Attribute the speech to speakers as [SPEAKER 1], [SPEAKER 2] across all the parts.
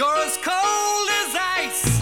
[SPEAKER 1] You're as cold as ice.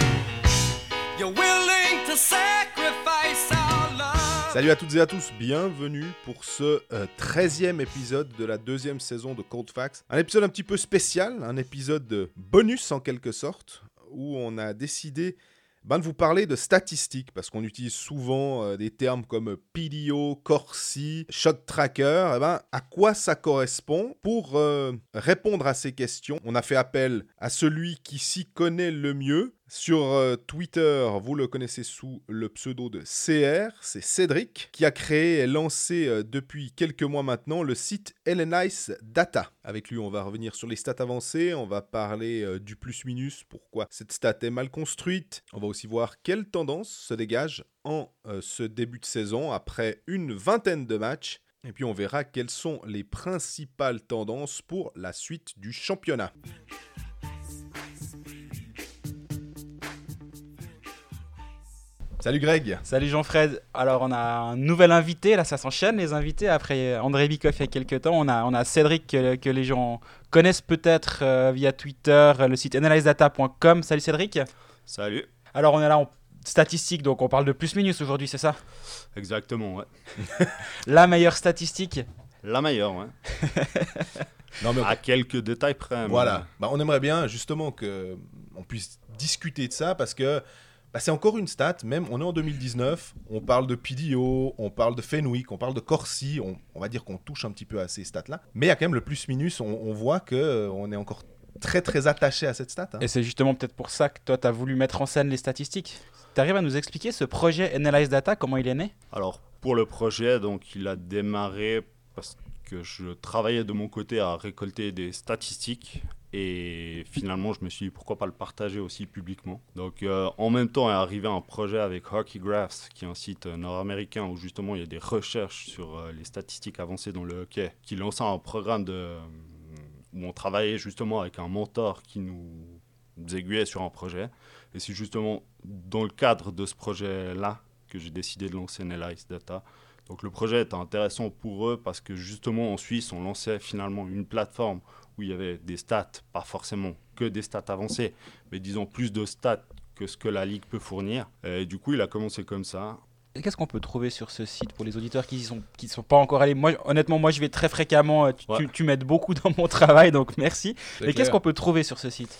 [SPEAKER 1] You're willing to sacrifice our love.
[SPEAKER 2] Salut à toutes et à tous, bienvenue pour ce euh, 13e épisode de la deuxième saison de Cold Facts. Un épisode un petit peu spécial, un épisode de bonus en quelque sorte, où on a décidé ben, de vous parler de statistiques, parce qu'on utilise souvent euh, des termes comme PDO, Corsi, Shot Tracker. Eh ben, à quoi ça correspond Pour euh, répondre à ces questions, on a fait appel à celui qui s'y connaît le mieux. Sur euh, Twitter, vous le connaissez sous le pseudo de CR, c'est Cédric, qui a créé et lancé euh, depuis quelques mois maintenant le site LNIce Data. Avec lui, on va revenir sur les stats avancées, on va parler euh, du plus-minus, pourquoi cette stat est mal construite. On va aussi voir quelle tendance se dégage en ce début de saison après une vingtaine de matchs. Et puis on verra quelles sont les principales tendances pour la suite du championnat. Salut Greg
[SPEAKER 3] Salut Jean-Fred. Alors on a un nouvel invité, là ça s'enchaîne les invités. Après André Bikoff il y a quelques temps, on a, on a Cédric que, que les gens connaissent peut-être euh, via Twitter, le site analysedata.com. Salut Cédric.
[SPEAKER 4] Salut.
[SPEAKER 3] Alors on est là en statistique, donc on parle de plus-minus aujourd'hui, c'est ça?
[SPEAKER 4] Exactement, ouais.
[SPEAKER 3] La meilleure statistique
[SPEAKER 4] La meilleure, ouais.
[SPEAKER 2] Non, mais
[SPEAKER 4] À quelques détails près. mais-
[SPEAKER 2] Voilà, Bah, on aimerait bien justement que on puisse discuter de ça parce que bah, c'est encore une stat, même on est en 2019, on parle de PDO, on parle de Fenwick, on parle de Corsi, on, on va dire qu'on touche un petit peu à ces stats-là, mais il y a quand même le plus-minus, on, on voit que euh, on est encore très très attaché à cette stat. hein.
[SPEAKER 3] Et c'est justement peut-être pour ça que toi tu as voulu mettre en scène les statistiques. Tu arrives à nous expliquer ce projet Analyze Data, comment il est né?
[SPEAKER 4] Alors, pour le projet, donc, il a démarré parce que je travaillais de mon côté à récolter des statistiques. Et finalement, je me suis dit pourquoi pas le partager aussi publiquement. Donc, euh, en même temps est arrivé un projet avec Hockey Graphs, qui est un site nord-américain où justement il y a des recherches sur euh, les statistiques avancées dans le hockey, qui lançait un programme où on travaillait justement avec un mentor qui nous aiguillait sur un projet. Et c'est justement dans le cadre de ce projet-là que j'ai décidé de lancer Analyze Data. Donc le projet était intéressant pour eux parce que justement en Suisse, on lançait finalement une plateforme où il y avait des stats, pas forcément que des stats avancées, mais disons plus de stats que ce que la Ligue peut fournir. Et du coup, il a commencé comme ça.
[SPEAKER 3] Et Qu'est-ce qu'on peut trouver sur ce site pour les auditeurs qui ne sont, qui sont pas encore allés? Moi, Honnêtement, moi je vais très fréquemment, euh, tu,
[SPEAKER 4] Ouais.
[SPEAKER 3] tu- tu m'aides beaucoup dans mon travail, donc merci. Et qu'est-ce qu'on peut trouver sur ce site?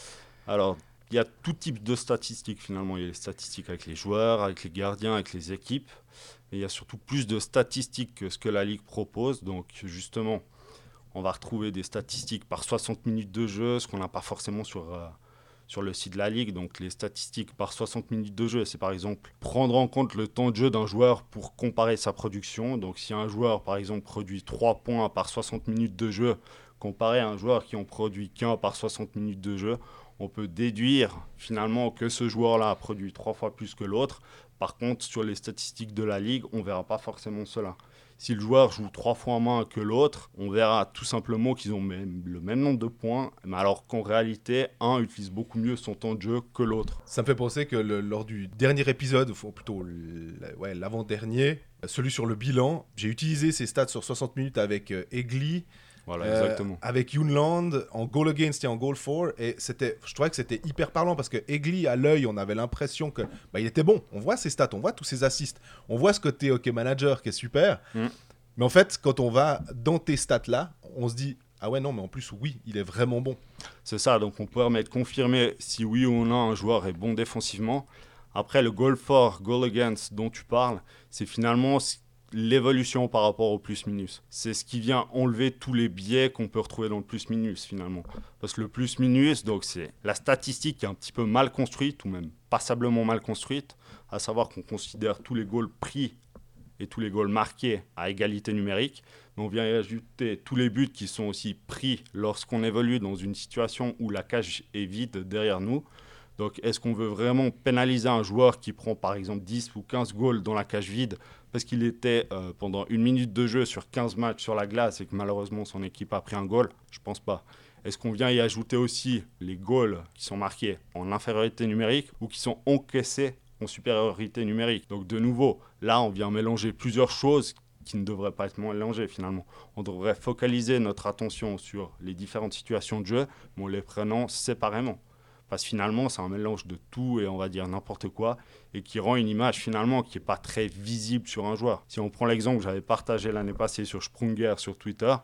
[SPEAKER 4] Alors, il y a tout type de statistiques finalement. Il y a les statistiques avec les joueurs, avec les gardiens, avec les équipes. Et il y a surtout plus de statistiques que ce que la Ligue propose. Donc, justement, on va retrouver des statistiques par 60 minutes de jeu, ce qu'on n'a pas forcément sur, euh, sur le site de la Ligue. Donc, les statistiques par 60 minutes de jeu, c'est par exemple prendre en compte le temps de jeu d'un joueur pour comparer sa production. Donc, si un joueur, par exemple, produit 3 points par 60 minutes de jeu, comparé à un joueur qui en produit qu'un par 60 minutes de jeu, on peut déduire finalement que ce joueur-là a produit trois fois plus que l'autre. Par contre, sur les statistiques de la ligue, on verra pas forcément cela. Si le joueur joue trois fois moins que l'autre, on verra tout simplement qu'ils ont le même nombre de points, mais alors qu'en réalité, un utilise beaucoup mieux son temps de jeu que l'autre.
[SPEAKER 2] Ça me fait penser que lors du dernier épisode, ou plutôt l'avant-dernier, celui sur le bilan, j'ai utilisé ces stats sur 60 minutes avec euh, Egli,
[SPEAKER 4] Voilà,
[SPEAKER 2] Euh,
[SPEAKER 4] exactement.
[SPEAKER 2] Avec Younland en goal against et en goal for. Et c'était, je trouvais que c'était hyper parlant parce que Egli, à l'œil, on avait l'impression que bah, il était bon. On voit ses stats, on voit tous ses assists, on voit ce côté hockey manager qui est super.
[SPEAKER 4] Mm.
[SPEAKER 2] Mais en fait, quand on va dans tes stats là, on se dit ah ouais non, mais en plus oui, il est vraiment bon.
[SPEAKER 4] C'est ça, donc on peut remettre confirmer si oui ou non un joueur est bon défensivement. Après, le goal for, goal against dont tu parles, c'est finalement l'évolution par rapport au plus-minus. C'est ce qui vient enlever tous les biais qu'on peut retrouver dans le plus-minus finalement. Parce que le plus-minus, donc c'est la statistique qui est un petit peu mal construite, ou même passablement mal construite, à savoir qu'on considère tous les goals pris et tous les goals marqués à égalité numérique. Mais on vient y ajouter tous les buts qui sont aussi pris lorsqu'on évolue dans une situation où la cage est vide derrière nous. Donc est-ce qu'on veut vraiment pénaliser un joueur qui prend par exemple 10 ou 15 goals dans la cage vide parce qu'il était euh, pendant une minute de jeu sur 15 matchs sur la glace et que malheureusement son équipe a pris un goal Je pense pas. Est-ce qu'on vient y ajouter aussi les goals qui sont marqués en infériorité numérique ou qui sont encaissés en supériorité numérique? Donc de nouveau, là on vient mélanger plusieurs choses qui ne devraient pas être mélangées finalement. On devrait focaliser notre attention sur les différentes situations de jeu, mais en les prenant séparément. Parce que finalement, c'est un mélange de tout et on va dire n'importe quoi et qui rend une image finalement qui n'est pas très visible sur un joueur. Si on prend l'exemple que j'avais partagé l'année passée sur Sprunger sur Twitter,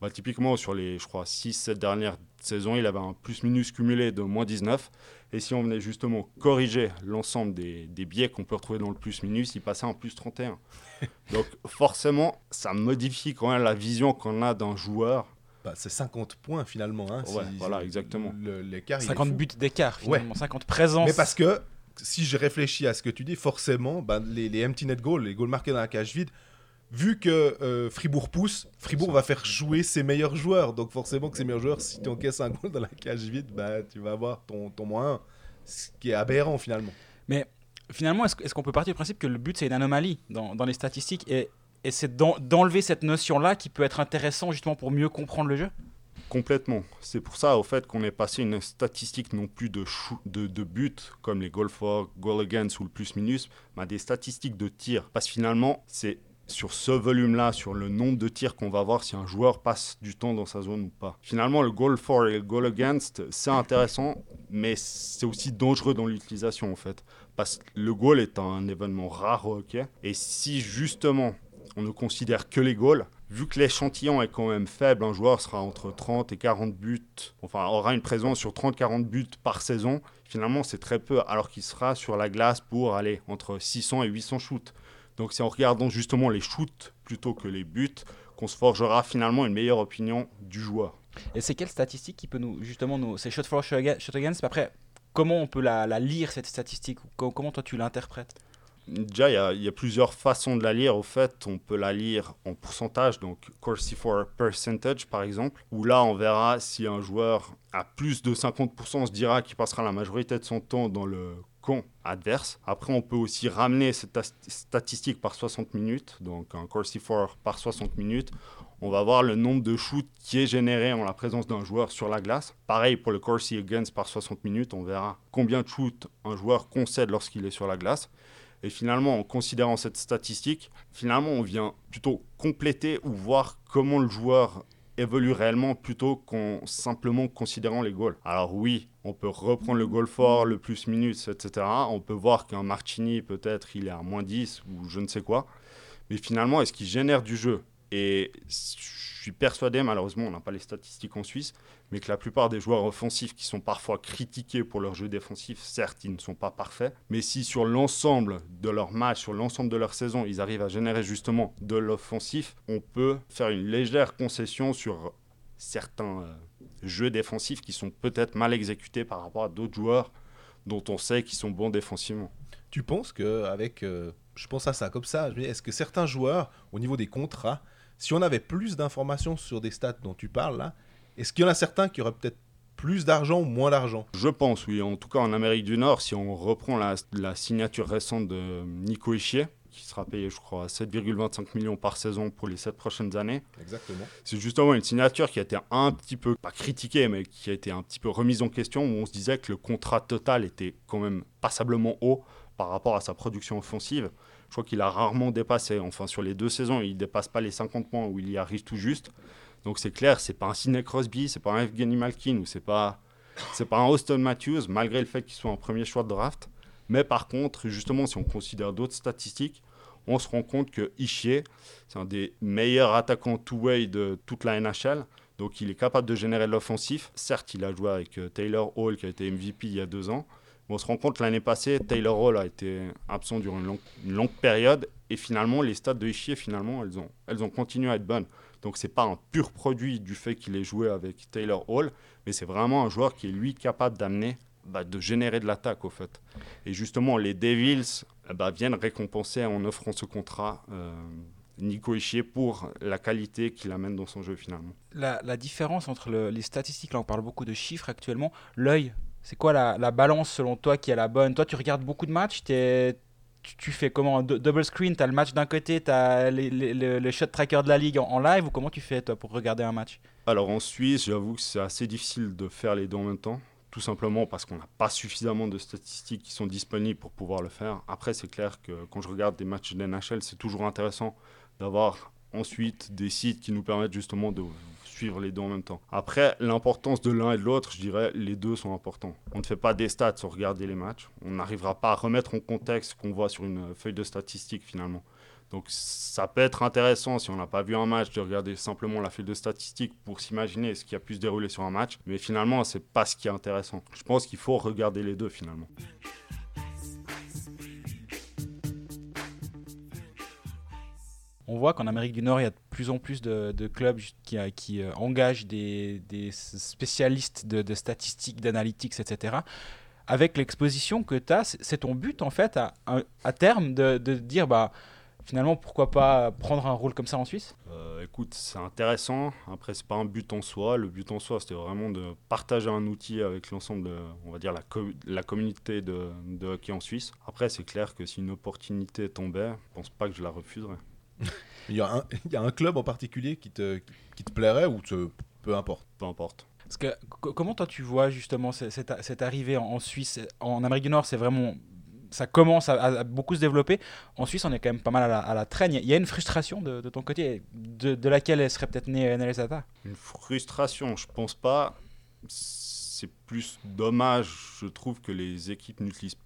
[SPEAKER 4] bah, typiquement sur les, je crois, 6-7 dernières saisons, il avait un plus-minus cumulé de moins 19. Et si on venait justement corriger l'ensemble des, des biais qu'on peut retrouver dans le plus-minus, il passait en plus 31. Donc forcément, ça modifie quand même la vision qu'on a d'un joueur
[SPEAKER 2] Bah, c'est 50 points finalement. Hein,
[SPEAKER 4] Ouais,
[SPEAKER 2] si-
[SPEAKER 4] voilà, exactement.
[SPEAKER 2] le- L'écart, il est
[SPEAKER 3] 50
[SPEAKER 2] fou.
[SPEAKER 3] buts d'écart, finalement. 50 présences.
[SPEAKER 2] Mais parce que si je réfléchis à ce que tu dis, forcément, ben, les, les empty net goals, les goals marqués dans la cage vide, vu que euh, Fribourg pousse, Fribourg va faire jouer ses meilleurs joueurs. Donc forcément que ses meilleurs joueurs, si tu encaisses un goal dans la cage vide, bah, tu vas avoir ton, ton moins 1. Ce qui est aberrant finalement.
[SPEAKER 3] Finalement, est-ce est-ce qu'on peut partir du principe que le but, c'est une anomalie dans, dans les statistiques? Et, et c'est d'en- d'enlever cette notion-là qui peut être intéressant justement pour mieux comprendre le jeu?
[SPEAKER 4] Complètement. C'est pour ça, au fait, qu'on est passé une statistique non plus de, buts, comme les goal for, goal against ou le plus-minus, mais des statistiques de tirs. Parce que finalement, c'est sur ce volume-là, sur le nombre de tirs qu'on va voir si un joueur passe du temps dans sa zone ou pas. Finalement, le goal for et le goal against, c'est intéressant, mais c'est aussi dangereux dans l'utilisation, en fait. Parce que le goal est un événement rare hockey. Et si justement on ne considère que les goals, vu que l'échantillon est quand même faible, un joueur sera entre 30 et 40 buts, enfin aura une présence sur 30-40 buts par saison, finalement c'est très peu, alors qu'il sera sur la glace pour aller entre 600 et 800 shoots. Donc c'est en regardant justement les shoots plutôt que les buts qu'on se forgera finalement une meilleure opinion du joueur.
[SPEAKER 3] Et c'est quelle statistique qui peut nous, justement, nous, c'est shot for, shot against, après, comment on peut la, la lire cette statistique? Comment toi tu l'interprètes?
[SPEAKER 4] Déjà, il y, a- plusieurs façons de la lire. Au fait, on peut la lire en pourcentage, donc Corsi for percentage par exemple, où là, on verra si un joueur a plus de 50%, on se dira qu'il passera la majorité de son temps dans le camp adverse. Après, on peut aussi ramener cette statistique par 60 minutes, donc un Corsi for par 60 minutes. On va voir le nombre de shoots qui est généré en la présence d'un joueur sur la glace. Pareil pour le Corsi against par 60 minutes, on verra combien de shoots un joueur concède lorsqu'il est sur la glace. Et finalement, en considérant cette statistique, finalement, on vient plutôt compléter ou voir comment le joueur évolue réellement plutôt qu'en simplement considérant les goals. Alors oui, on peut reprendre le goal fort, le plus minutes, etc. On peut voir qu'un Martini, peut-être, il est à moins 10 ou je ne sais quoi. Mais finalement, est-ce qu'il génère du jeu? Et je suis persuadé, malheureusement, on n'a pas les statistiques en Suisse, mais que la plupart des joueurs offensifs qui sont parfois critiqués pour leur jeu défensif, certes, ils ne sont pas parfaits, mais si sur l'ensemble de leur match, sur l'ensemble de leur saison, ils arrivent à générer justement de l'offensif, on peut faire une légère concession sur certains euh, jeux défensifs qui sont peut-être mal exécutés par rapport à d'autres joueurs dont on sait qu'ils sont bons défensivement.
[SPEAKER 2] Tu penses que avec, euh, je pense à ça comme ça. Est-ce que certains joueurs, au niveau des contrats, si on avait plus d'informations sur des stats dont tu parles là, est-ce qu'il y en a certains qui auraient peut-être plus d'argent ou moins d'argent?
[SPEAKER 4] Je pense, oui. En tout cas, en Amérique du Nord, si on reprend la, la signature récente de Nico Ischier, qui sera payé, je crois, 7,25 millions par saison pour les 7 prochaines années,
[SPEAKER 2] Exactement.
[SPEAKER 4] c'est justement une signature qui a été un petit peu, pas critiquée, mais qui a été un petit peu remise en question, où on se disait que le contrat total était quand même passablement haut par rapport à sa production offensive. Je crois qu'il a rarement dépassé, enfin sur les deux saisons, il ne dépasse pas les 50 points où il y arrive tout juste. Donc c'est clair, c'est pas un Sidney Crosby, c'est pas un Evgeny Malkin ou c'est pas c'est pas un Austin Matthews malgré le fait qu'il soit un premier choix de draft. Mais par contre, justement, si on considère d'autres statistiques, on se rend compte que Ishier, c'est un des meilleurs attaquants two-way de toute la NHL. Donc il est capable de générer l'offensif. Certes, il a joué avec euh, Taylor Hall qui a été MVP il y a deux ans. On se rend compte l'année passée, Taylor Hall a été absent durant une longue, période. Et finalement, les stats de Ishier, finalement, elles ont, elles ont continué à être bonnes. Donc c'est pas un pur produit du fait qu'il ait joué avec Taylor Hall, mais c'est vraiment un joueur qui est lui capable d'amener, bah, de générer de l'attaque au fait. Et justement, les Devils bah, viennent récompenser en offrant ce contrat euh, Nico Ishier pour la qualité qu'il amène dans son jeu finalement.
[SPEAKER 3] la, différence entre le- les statistiques, là on parle beaucoup de chiffres actuellement, l'œil, c'est quoi la, la balance selon toi qui est la bonne? Toi tu regardes beaucoup de matchs, tu, tu fais comment? Double screen, t'as le match d'un côté, t'as les, les, les- les shot tracker de la ligue en, en live ou comment tu fais toi pour regarder un match?
[SPEAKER 4] Alors en Suisse, j'avoue que c'est assez difficile de faire les deux en même temps. Tout simplement parce qu'on n'a pas suffisamment de statistiques qui sont disponibles pour pouvoir le faire. Après, c'est clair que quand je regarde des matchs de NHL, c'est toujours intéressant d'avoir ensuite des sites qui nous permettent justement de suivre les deux en même temps. Après, l'importance de l'un et de l'autre, je dirais, les deux sont importants. On ne fait pas des stats sans regarder les matchs. On n'arrivera pas à remettre en contexte ce qu'on voit sur une feuille de statistiques finalement. Donc ça peut être intéressant si on n'a pas vu un match de regarder simplement la feuille de statistiques pour s'imaginer ce qui a pu se dérouler sur un match. Mais finalement, c'est pas ce qui est intéressant. Je pense qu'il faut regarder les deux finalement.
[SPEAKER 3] On voit qu'en Amérique du Nord, il y a de plus en plus de, clubs qui, euh, euh, engagent des, spécialistes de, statistiques, d'analytics, etc. Avec l'exposition que tu as, c'est ton but en fait à, terme de, dire bah, finalement pourquoi pas prendre un rôle comme ça en Suisse?
[SPEAKER 4] Euh, écoute, c'est intéressant. Après, c'est pas un but en soi. Le but en soi, c'était vraiment de partager un outil avec l'ensemble on va dire, la, co- la communauté de, de hockey en Suisse. Après, c'est clair que si une opportunité tombait, je pense pas que je la refuserais.
[SPEAKER 2] Il y, a un, il y a un club en particulier qui te, qui te plairait ou te, peu importe?
[SPEAKER 4] Peu importe.
[SPEAKER 3] Parce que co- comment toi tu vois justement ce- cette, cette arrivée en, en Suisse? En Amérique du Nord, c'est vraiment ça commence à, à beaucoup se développer. En Suisse, on est quand même pas mal à la, à la traîne. Il y a une frustration de, de ton côté, de, de laquelle elle serait peut-être née NLS Data.
[SPEAKER 4] Une frustration, je pense pas. C'est plus dommage, je trouve, que les équipes n'utilisent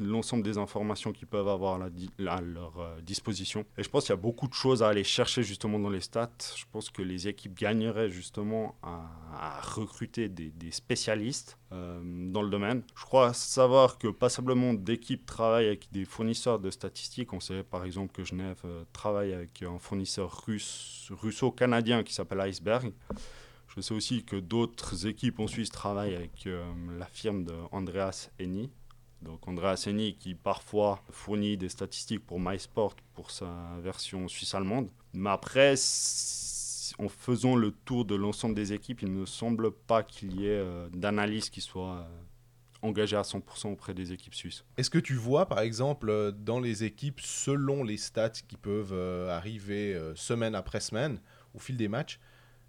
[SPEAKER 4] l'ensemble des informations qu'ils peuvent avoir à, leur euh, disposition. Et je pense qu'il y a beaucoup de choses à aller chercher justement dans les stats. Je pense que les équipes gagneraient justement à, recruter des, spécialistes euh, dans le domaine. Je crois savoir que passablement d'équipes travaillent avec des fournisseurs de statistiques. On sait par exemple que Genève euh, travaille avec un fournisseur russe, russo-canadien qui s'appelle Iceberg. Je sais aussi que d'autres équipes en Suisse travaillent avec la firme de Andreas Henny. Donc Andreas Henny qui parfois fournit des statistiques pour MySport pour sa version suisse-allemande. Mais après, en faisant le tour de l'ensemble des équipes, il ne semble pas qu'il y ait euh, d'analyse qui soit euh, engagée à 100% auprès des équipes suisses.
[SPEAKER 2] Est-ce que tu vois, par exemple, euh, dans les équipes, selon les stats qui peuvent arriver semaine après semaine, au fil des matchs,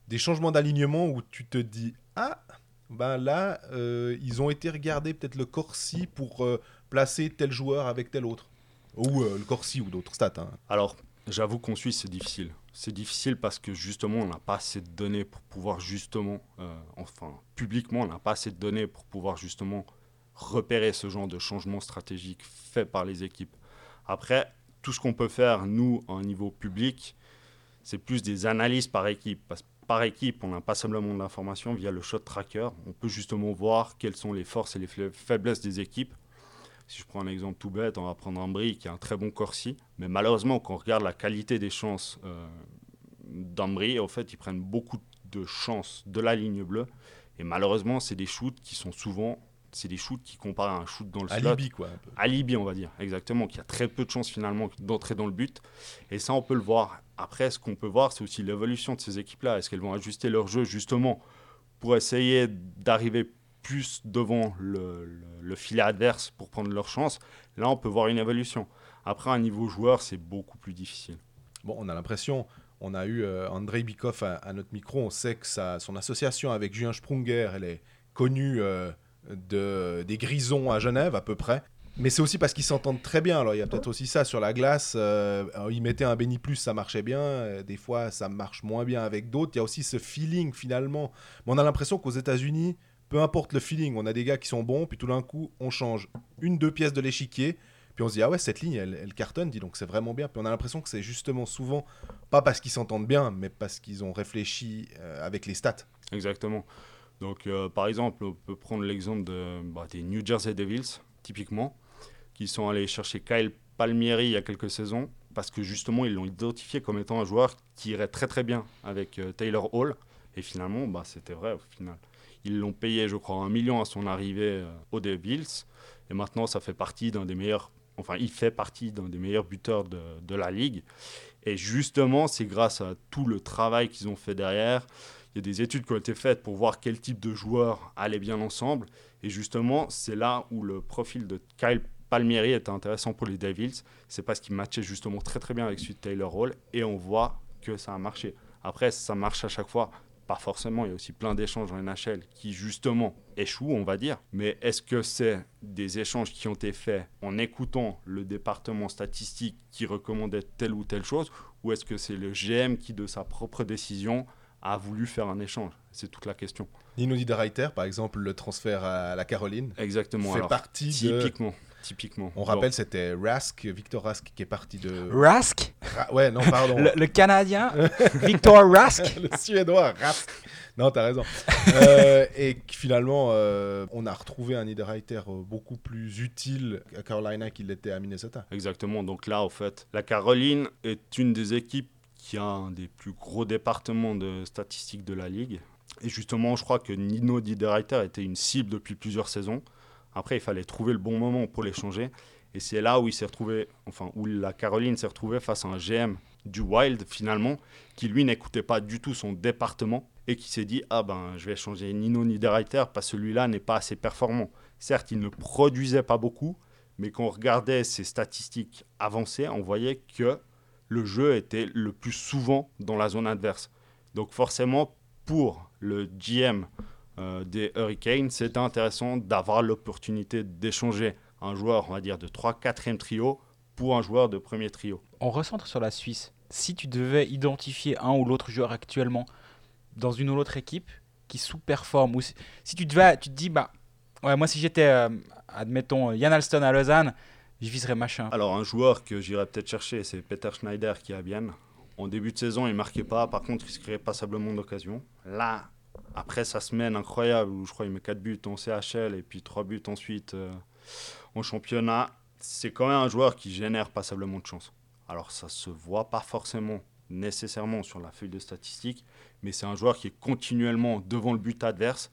[SPEAKER 2] des changements d'alignement où tu te dis Ah, ben là, euh, ils ont été regarder peut-être le Corsi pour euh, placer tel joueur avec tel autre Ou euh, le Corsi ou d'autres stats. hein.
[SPEAKER 4] Alors, j'avoue qu'en Suisse, c'est difficile. C'est difficile parce que justement, on n'a pas assez de données pour pouvoir justement, enfin, publiquement, on n'a pas assez de données pour pouvoir justement repérer ce genre de changement stratégique fait par les équipes. Après, tout ce qu'on peut faire, nous, à niveau public, c'est plus des analyses par équipe. Parce par équipe, on n'a pas simplement de l'information via le shot tracker. On peut justement voir quelles sont les forces et les faiblesses des équipes. Si je prends un exemple tout bête, on va prendre un Brie qui a un très bon Corsi. Mais malheureusement, quand on regarde la qualité des chances euh, d'Ambry, en fait, ils prennent beaucoup de chances de la ligne bleue. Et malheureusement, c'est des shoots qui sont souvent. C'est des shoots qui comparent à un shoot dans le slot.
[SPEAKER 2] Alibi, quoi. un peu.
[SPEAKER 4] Alibi, on va dire, exactement, qui a très peu de chances finalement d'entrer dans le but. Et ça, on peut le voir. Après, ce qu'on peut voir, c'est aussi l'évolution de ces équipes-là. Est-ce qu'elles vont ajuster leur jeu justement pour essayer d'arriver plus devant le, le- le filet adverse pour prendre leur chance? Là, on peut voir une évolution. Après, un niveau joueur, c'est beaucoup plus difficile.
[SPEAKER 2] Bon, on a l'impression, on a eu euh, Andrei Bikov à, à notre micro, on sait que son association avec Julien Sprunger, elle est connue euh, de, des Grisons à Genève à peu près. Mais c'est aussi parce qu'ils s'entendent très bien. Alors il y a peut-être aussi ça sur la glace. euh, ils mettaient un béni plus, ça marchait bien. euh, des fois, ça marche moins bien avec d'autres. Il y a aussi ce feeling finalement. Mais on a l'impression qu'aux États-Unis, peu importe le feeling, on a des gars qui sont bons, puis tout d'un coup, on change une, deux pièces de l'échiquier. Puis on se dit, ah ouais, cette ligne, elle, cartonne, dis donc, c'est vraiment bien. Puis on a l'impression que c'est justement souvent, pas parce qu'ils s'entendent bien, mais parce qu'ils ont réfléchi euh, avec les stats.
[SPEAKER 4] Exactement. Donc, par exemple, on peut prendre l'exemple bah, des New Jersey Devils, typiquement, qui sont allés chercher Kyle Palmieri il y a quelques saisons, parce que justement, ils l'ont identifié comme étant un joueur qui irait très très bien avec euh, Taylor Hall. Et finalement, bah, c'était vrai au final. Ils l'ont payé, je crois, un million à son arrivée euh, aux Devils. Et maintenant, ça fait partie d'un des meilleurs. Enfin, il fait partie d'un des meilleurs buteurs de, de la ligue. Et justement, c'est grâce à tout le travail qu'ils ont fait derrière. Il y a des études qui ont été faites pour voir quel type de joueurs allaient bien ensemble. Et justement, c'est là où le profil de Kyle Palmieri était intéressant pour les Devils. C'est parce qu'il matchait justement très très bien avec celui de Taylor Hall. Et on voit que ça a marché. Après, ça marche à chaque fois. Pas forcément, il y a aussi plein d'échanges en NHL qui justement échouent, on va dire. Mais est-ce que c'est des échanges qui ont été faits en écoutant le département statistique qui recommandait telle ou telle chose Ou est-ce que c'est le GM qui, de sa propre décision, a voulu faire un échange? C'est toute la question.
[SPEAKER 2] Nino Niederreiter, par exemple, le transfert à la Caroline,
[SPEAKER 4] Exactement.
[SPEAKER 2] fait
[SPEAKER 4] alors,
[SPEAKER 2] partie de...
[SPEAKER 4] typiquement.
[SPEAKER 2] On rappelle, c'était Rask, Victor Rask, qui est parti de...
[SPEAKER 3] Rask,
[SPEAKER 2] Ra- Ouais, non, pardon.
[SPEAKER 3] le, le Canadien, Victor Rask.
[SPEAKER 2] le Suédois, Rask. Non, t'as raison. Euh, et finalement, euh, on a retrouvé un Niederreiter euh, beaucoup plus utile à Carolina qu'il l'était à Minnesota.
[SPEAKER 4] Exactement. Donc là, au fait, la Caroline est une des équipes qui a un des plus gros départements de statistiques de la ligue. Et justement, je crois que Nino Niederreiter était une cible depuis plusieurs saisons. Après, il fallait trouver le bon moment pour l'échanger. Et c'est là où il s'est retrouvé, enfin, où la Caroline s'est retrouvée face à un GM du Wild, finalement, qui lui n'écoutait pas du tout son département et qui s'est dit Ah ben, je vais changer Nino Niederreiter parce que celui-là n'est pas assez performant. Certes, il ne produisait pas beaucoup, mais quand on regardait ses statistiques avancées, on voyait que le jeu était le plus souvent dans la zone adverse. Donc forcément, pour le GM euh, des Hurricanes, c'était intéressant d'avoir l'opportunité d'échanger un joueur, on va dire, de 3-4e trio pour un joueur de premier trio.
[SPEAKER 3] On recentre sur la Suisse. Si tu devais identifier un ou l'autre joueur actuellement dans une ou l'autre équipe qui sous-performe, ou si, si tu, devais, tu te dis, bah, ouais, moi si j'étais, euh, admettons, Yann Alston à Lausanne, je viserais machin.
[SPEAKER 4] Alors un joueur que j'irais peut-être chercher, c'est Peter Schneider qui est à Bienne. En début de saison, il marquait pas, par contre, il se créait passablement d'occasions. Là, après sa semaine incroyable où je crois il met 4 buts en CHL et puis 3 buts ensuite euh, en championnat, c'est quand même un joueur qui génère passablement de chance. Alors ça se voit pas forcément nécessairement sur la feuille de statistiques, mais c'est un joueur qui est continuellement devant le but adverse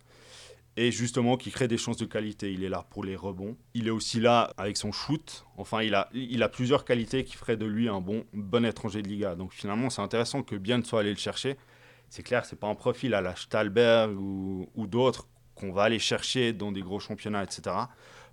[SPEAKER 4] et justement qui crée des chances de qualité. Il est là pour les rebonds. Il est aussi là avec son shoot. Enfin, il a, il a plusieurs qualités qui feraient de lui un bon, bon étranger de Liga. Donc finalement, c'est intéressant que Bien soit allé le chercher. C'est clair, c'est pas un profil à la Stalberg ou, ou d'autres qu'on va aller chercher dans des gros championnats, etc.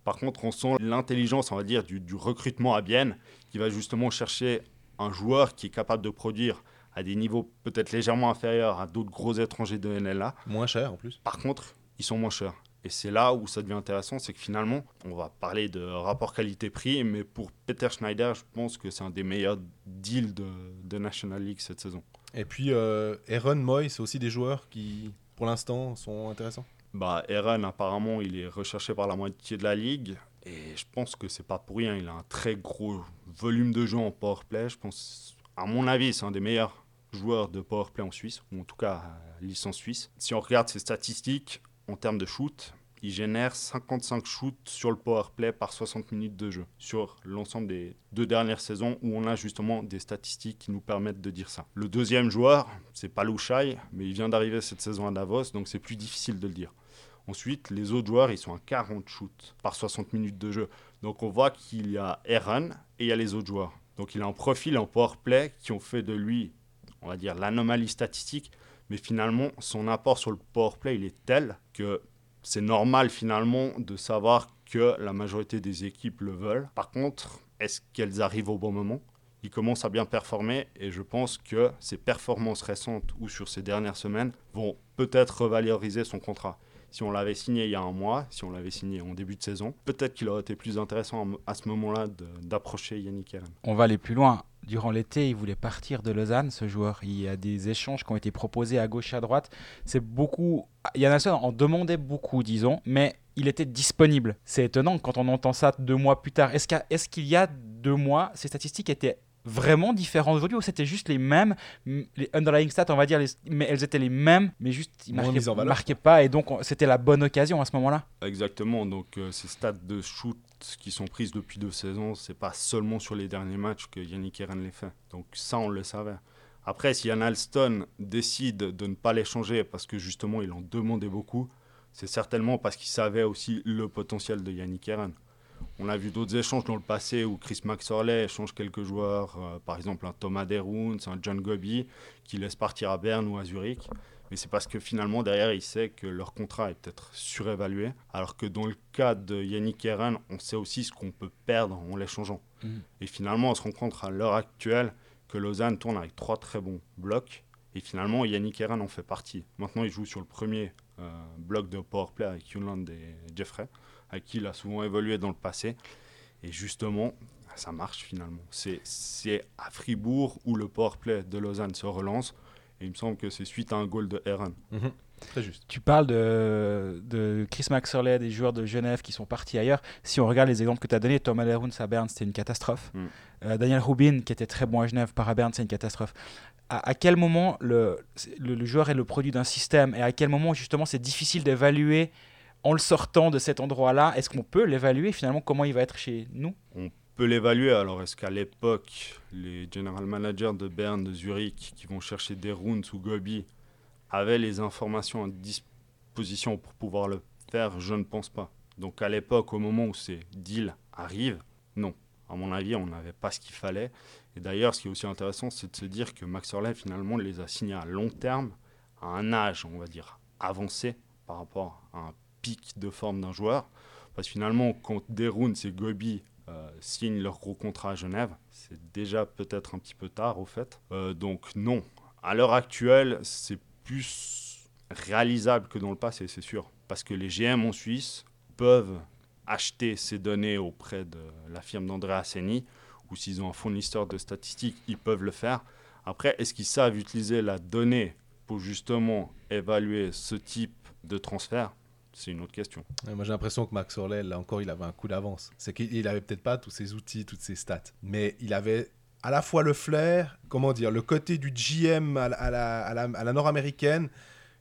[SPEAKER 4] Par contre, on sent l'intelligence, on va dire, du, du recrutement à Bienne, qui va justement chercher un joueur qui est capable de produire à des niveaux peut-être légèrement inférieurs à d'autres gros étrangers de NLA.
[SPEAKER 2] Moins cher en plus.
[SPEAKER 4] Par contre, ils sont moins chers. Et c'est là où ça devient intéressant, c'est que finalement, on va parler de rapport qualité-prix, mais pour Peter Schneider, je pense que c'est un des meilleurs deals de, de National League cette saison.
[SPEAKER 2] Et puis, euh, Aaron Moy, c'est aussi des joueurs qui, pour l'instant, sont intéressants.
[SPEAKER 4] Bah, Aaron, apparemment, il est recherché par la moitié de la ligue. Et je pense que c'est pas pour rien. Il a un très gros volume de jeu en powerplay. Je pense, à mon avis, c'est un des meilleurs joueurs de powerplay en Suisse, ou en tout cas euh, licence suisse. Si on regarde ses statistiques en termes de shoot, il génère 55 shoots sur le powerplay par 60 minutes de jeu sur l'ensemble des deux dernières saisons où on a justement des statistiques qui nous permettent de dire ça. Le deuxième joueur, c'est pas Louchai, mais il vient d'arriver cette saison à Davos, donc c'est plus difficile de le dire. Ensuite, les autres joueurs, ils sont à 40 shoots par 60 minutes de jeu. Donc on voit qu'il y a Aaron et il y a les autres joueurs. Donc il a un profil en powerplay qui ont fait de lui, on va dire, l'anomalie statistique. Mais finalement, son apport sur le powerplay, il est tel que c'est normal finalement de savoir que la majorité des équipes le veulent. Par contre, est-ce qu'elles arrivent au bon moment? Il commence à bien performer et je pense que ses performances récentes ou sur ces dernières semaines vont peut-être revaloriser son contrat. Si on l'avait signé il y a un mois, si on l'avait signé en début de saison, peut-être qu'il aurait été plus intéressant à ce moment-là d'approcher Yannick Eren.
[SPEAKER 3] On va aller plus loin. Durant l'été, il voulait partir de Lausanne, ce joueur. Il y a des échanges qui ont été proposés à gauche, à droite. C'est beaucoup. Yann Alston en demandait beaucoup, disons, mais il était disponible. C'est étonnant quand on entend ça deux mois plus tard. Est-ce qu'il y a deux mois, ces statistiques étaient vraiment différentes aujourd'hui ou c'était juste les mêmes Les underlying stats, on va dire, les- mais elles étaient les mêmes, mais juste ils marquaient,
[SPEAKER 2] en
[SPEAKER 3] marquaient pas et donc on- c'était la bonne occasion à ce moment-là.
[SPEAKER 4] Exactement, donc euh, ces stats de shoot qui sont prises depuis deux saisons, c'est pas seulement sur les derniers matchs que Yannick Eren les fait. Donc ça, on le savait. Après, si Yann Alston décide de ne pas l'échanger parce que justement il en demandait beaucoup, c'est certainement parce qu'il savait aussi le potentiel de Yannick Eren. On a vu d'autres échanges dans le passé où Chris Maxorley échange quelques joueurs, euh, par exemple un Thomas Deruns, un John Gobi, qui laisse partir à Berne ou à Zurich. Mais c'est parce que finalement, derrière, il sait que leur contrat est peut-être surévalué. Alors que dans le cas de Yannick Eren, on sait aussi ce qu'on peut perdre en l'échangeant.
[SPEAKER 3] Mhm.
[SPEAKER 4] Et finalement, on se rend compte à l'heure actuelle que Lausanne tourne avec trois très bons blocs. Et finalement, Yannick Eren en fait partie. Maintenant, il joue sur le premier euh, bloc de powerplay avec Yunland et Jeffrey, avec qui il a souvent évolué dans le passé. Et justement, ça marche finalement. C'est c'est à Fribourg où le powerplay de Lausanne se relance. Et il me semble que c'est suite à un goal de Aaron.
[SPEAKER 2] Mhm. Très juste.
[SPEAKER 3] Tu parles de, de Chris Maxwell, des joueurs de Genève qui sont partis ailleurs. Si on regarde les exemples que tu as donnés, Thomas Leroux à Berne, c'était une catastrophe.
[SPEAKER 4] Mm.
[SPEAKER 3] Euh, Daniel Rubin, qui était très bon à Genève, par à Berne, c'est une catastrophe. À, à quel moment le, le, le joueur est le produit d'un système et à quel moment justement c'est difficile d'évaluer en le sortant de cet endroit-là Est-ce qu'on peut l'évaluer finalement comment il va être chez nous?
[SPEAKER 4] Peut l'évaluer. Alors, est-ce qu'à l'époque, les general managers de Berne, de Zurich, qui vont chercher des rounds ou Gobi, avaient les informations à disposition pour pouvoir le faire? Je ne pense pas. Donc, à l'époque, au moment où ces deals arrivent, non. À mon avis, on n'avait pas ce qu'il fallait. Et d'ailleurs, ce qui est aussi intéressant, c'est de se dire que Max Orley, finalement, les a signés à long terme, à un âge, on va dire, avancé par rapport à un de forme d'un joueur. Parce que finalement, quand Derun et Gobi euh, signent leur gros contrat à Genève. C'est déjà peut-être un petit peu tard au fait. Euh, donc non, à l'heure actuelle, c'est plus réalisable que dans le passé, c'est sûr. Parce que les GM en Suisse peuvent acheter ces données auprès de la firme d'André Asseni, ou s'ils ont un fournisseur de statistiques, ils peuvent le faire. Après, est-ce qu'ils savent utiliser la donnée pour justement évaluer ce type de transfert? C'est une autre question.
[SPEAKER 2] Moi, j'ai l'impression que Max Orley, là encore, il avait un coup d'avance. C'est qu'il il avait peut-être pas tous ses outils, toutes ses stats, mais il avait à la fois le flair, comment dire, le côté du GM à la, à la- à la- nord-américaine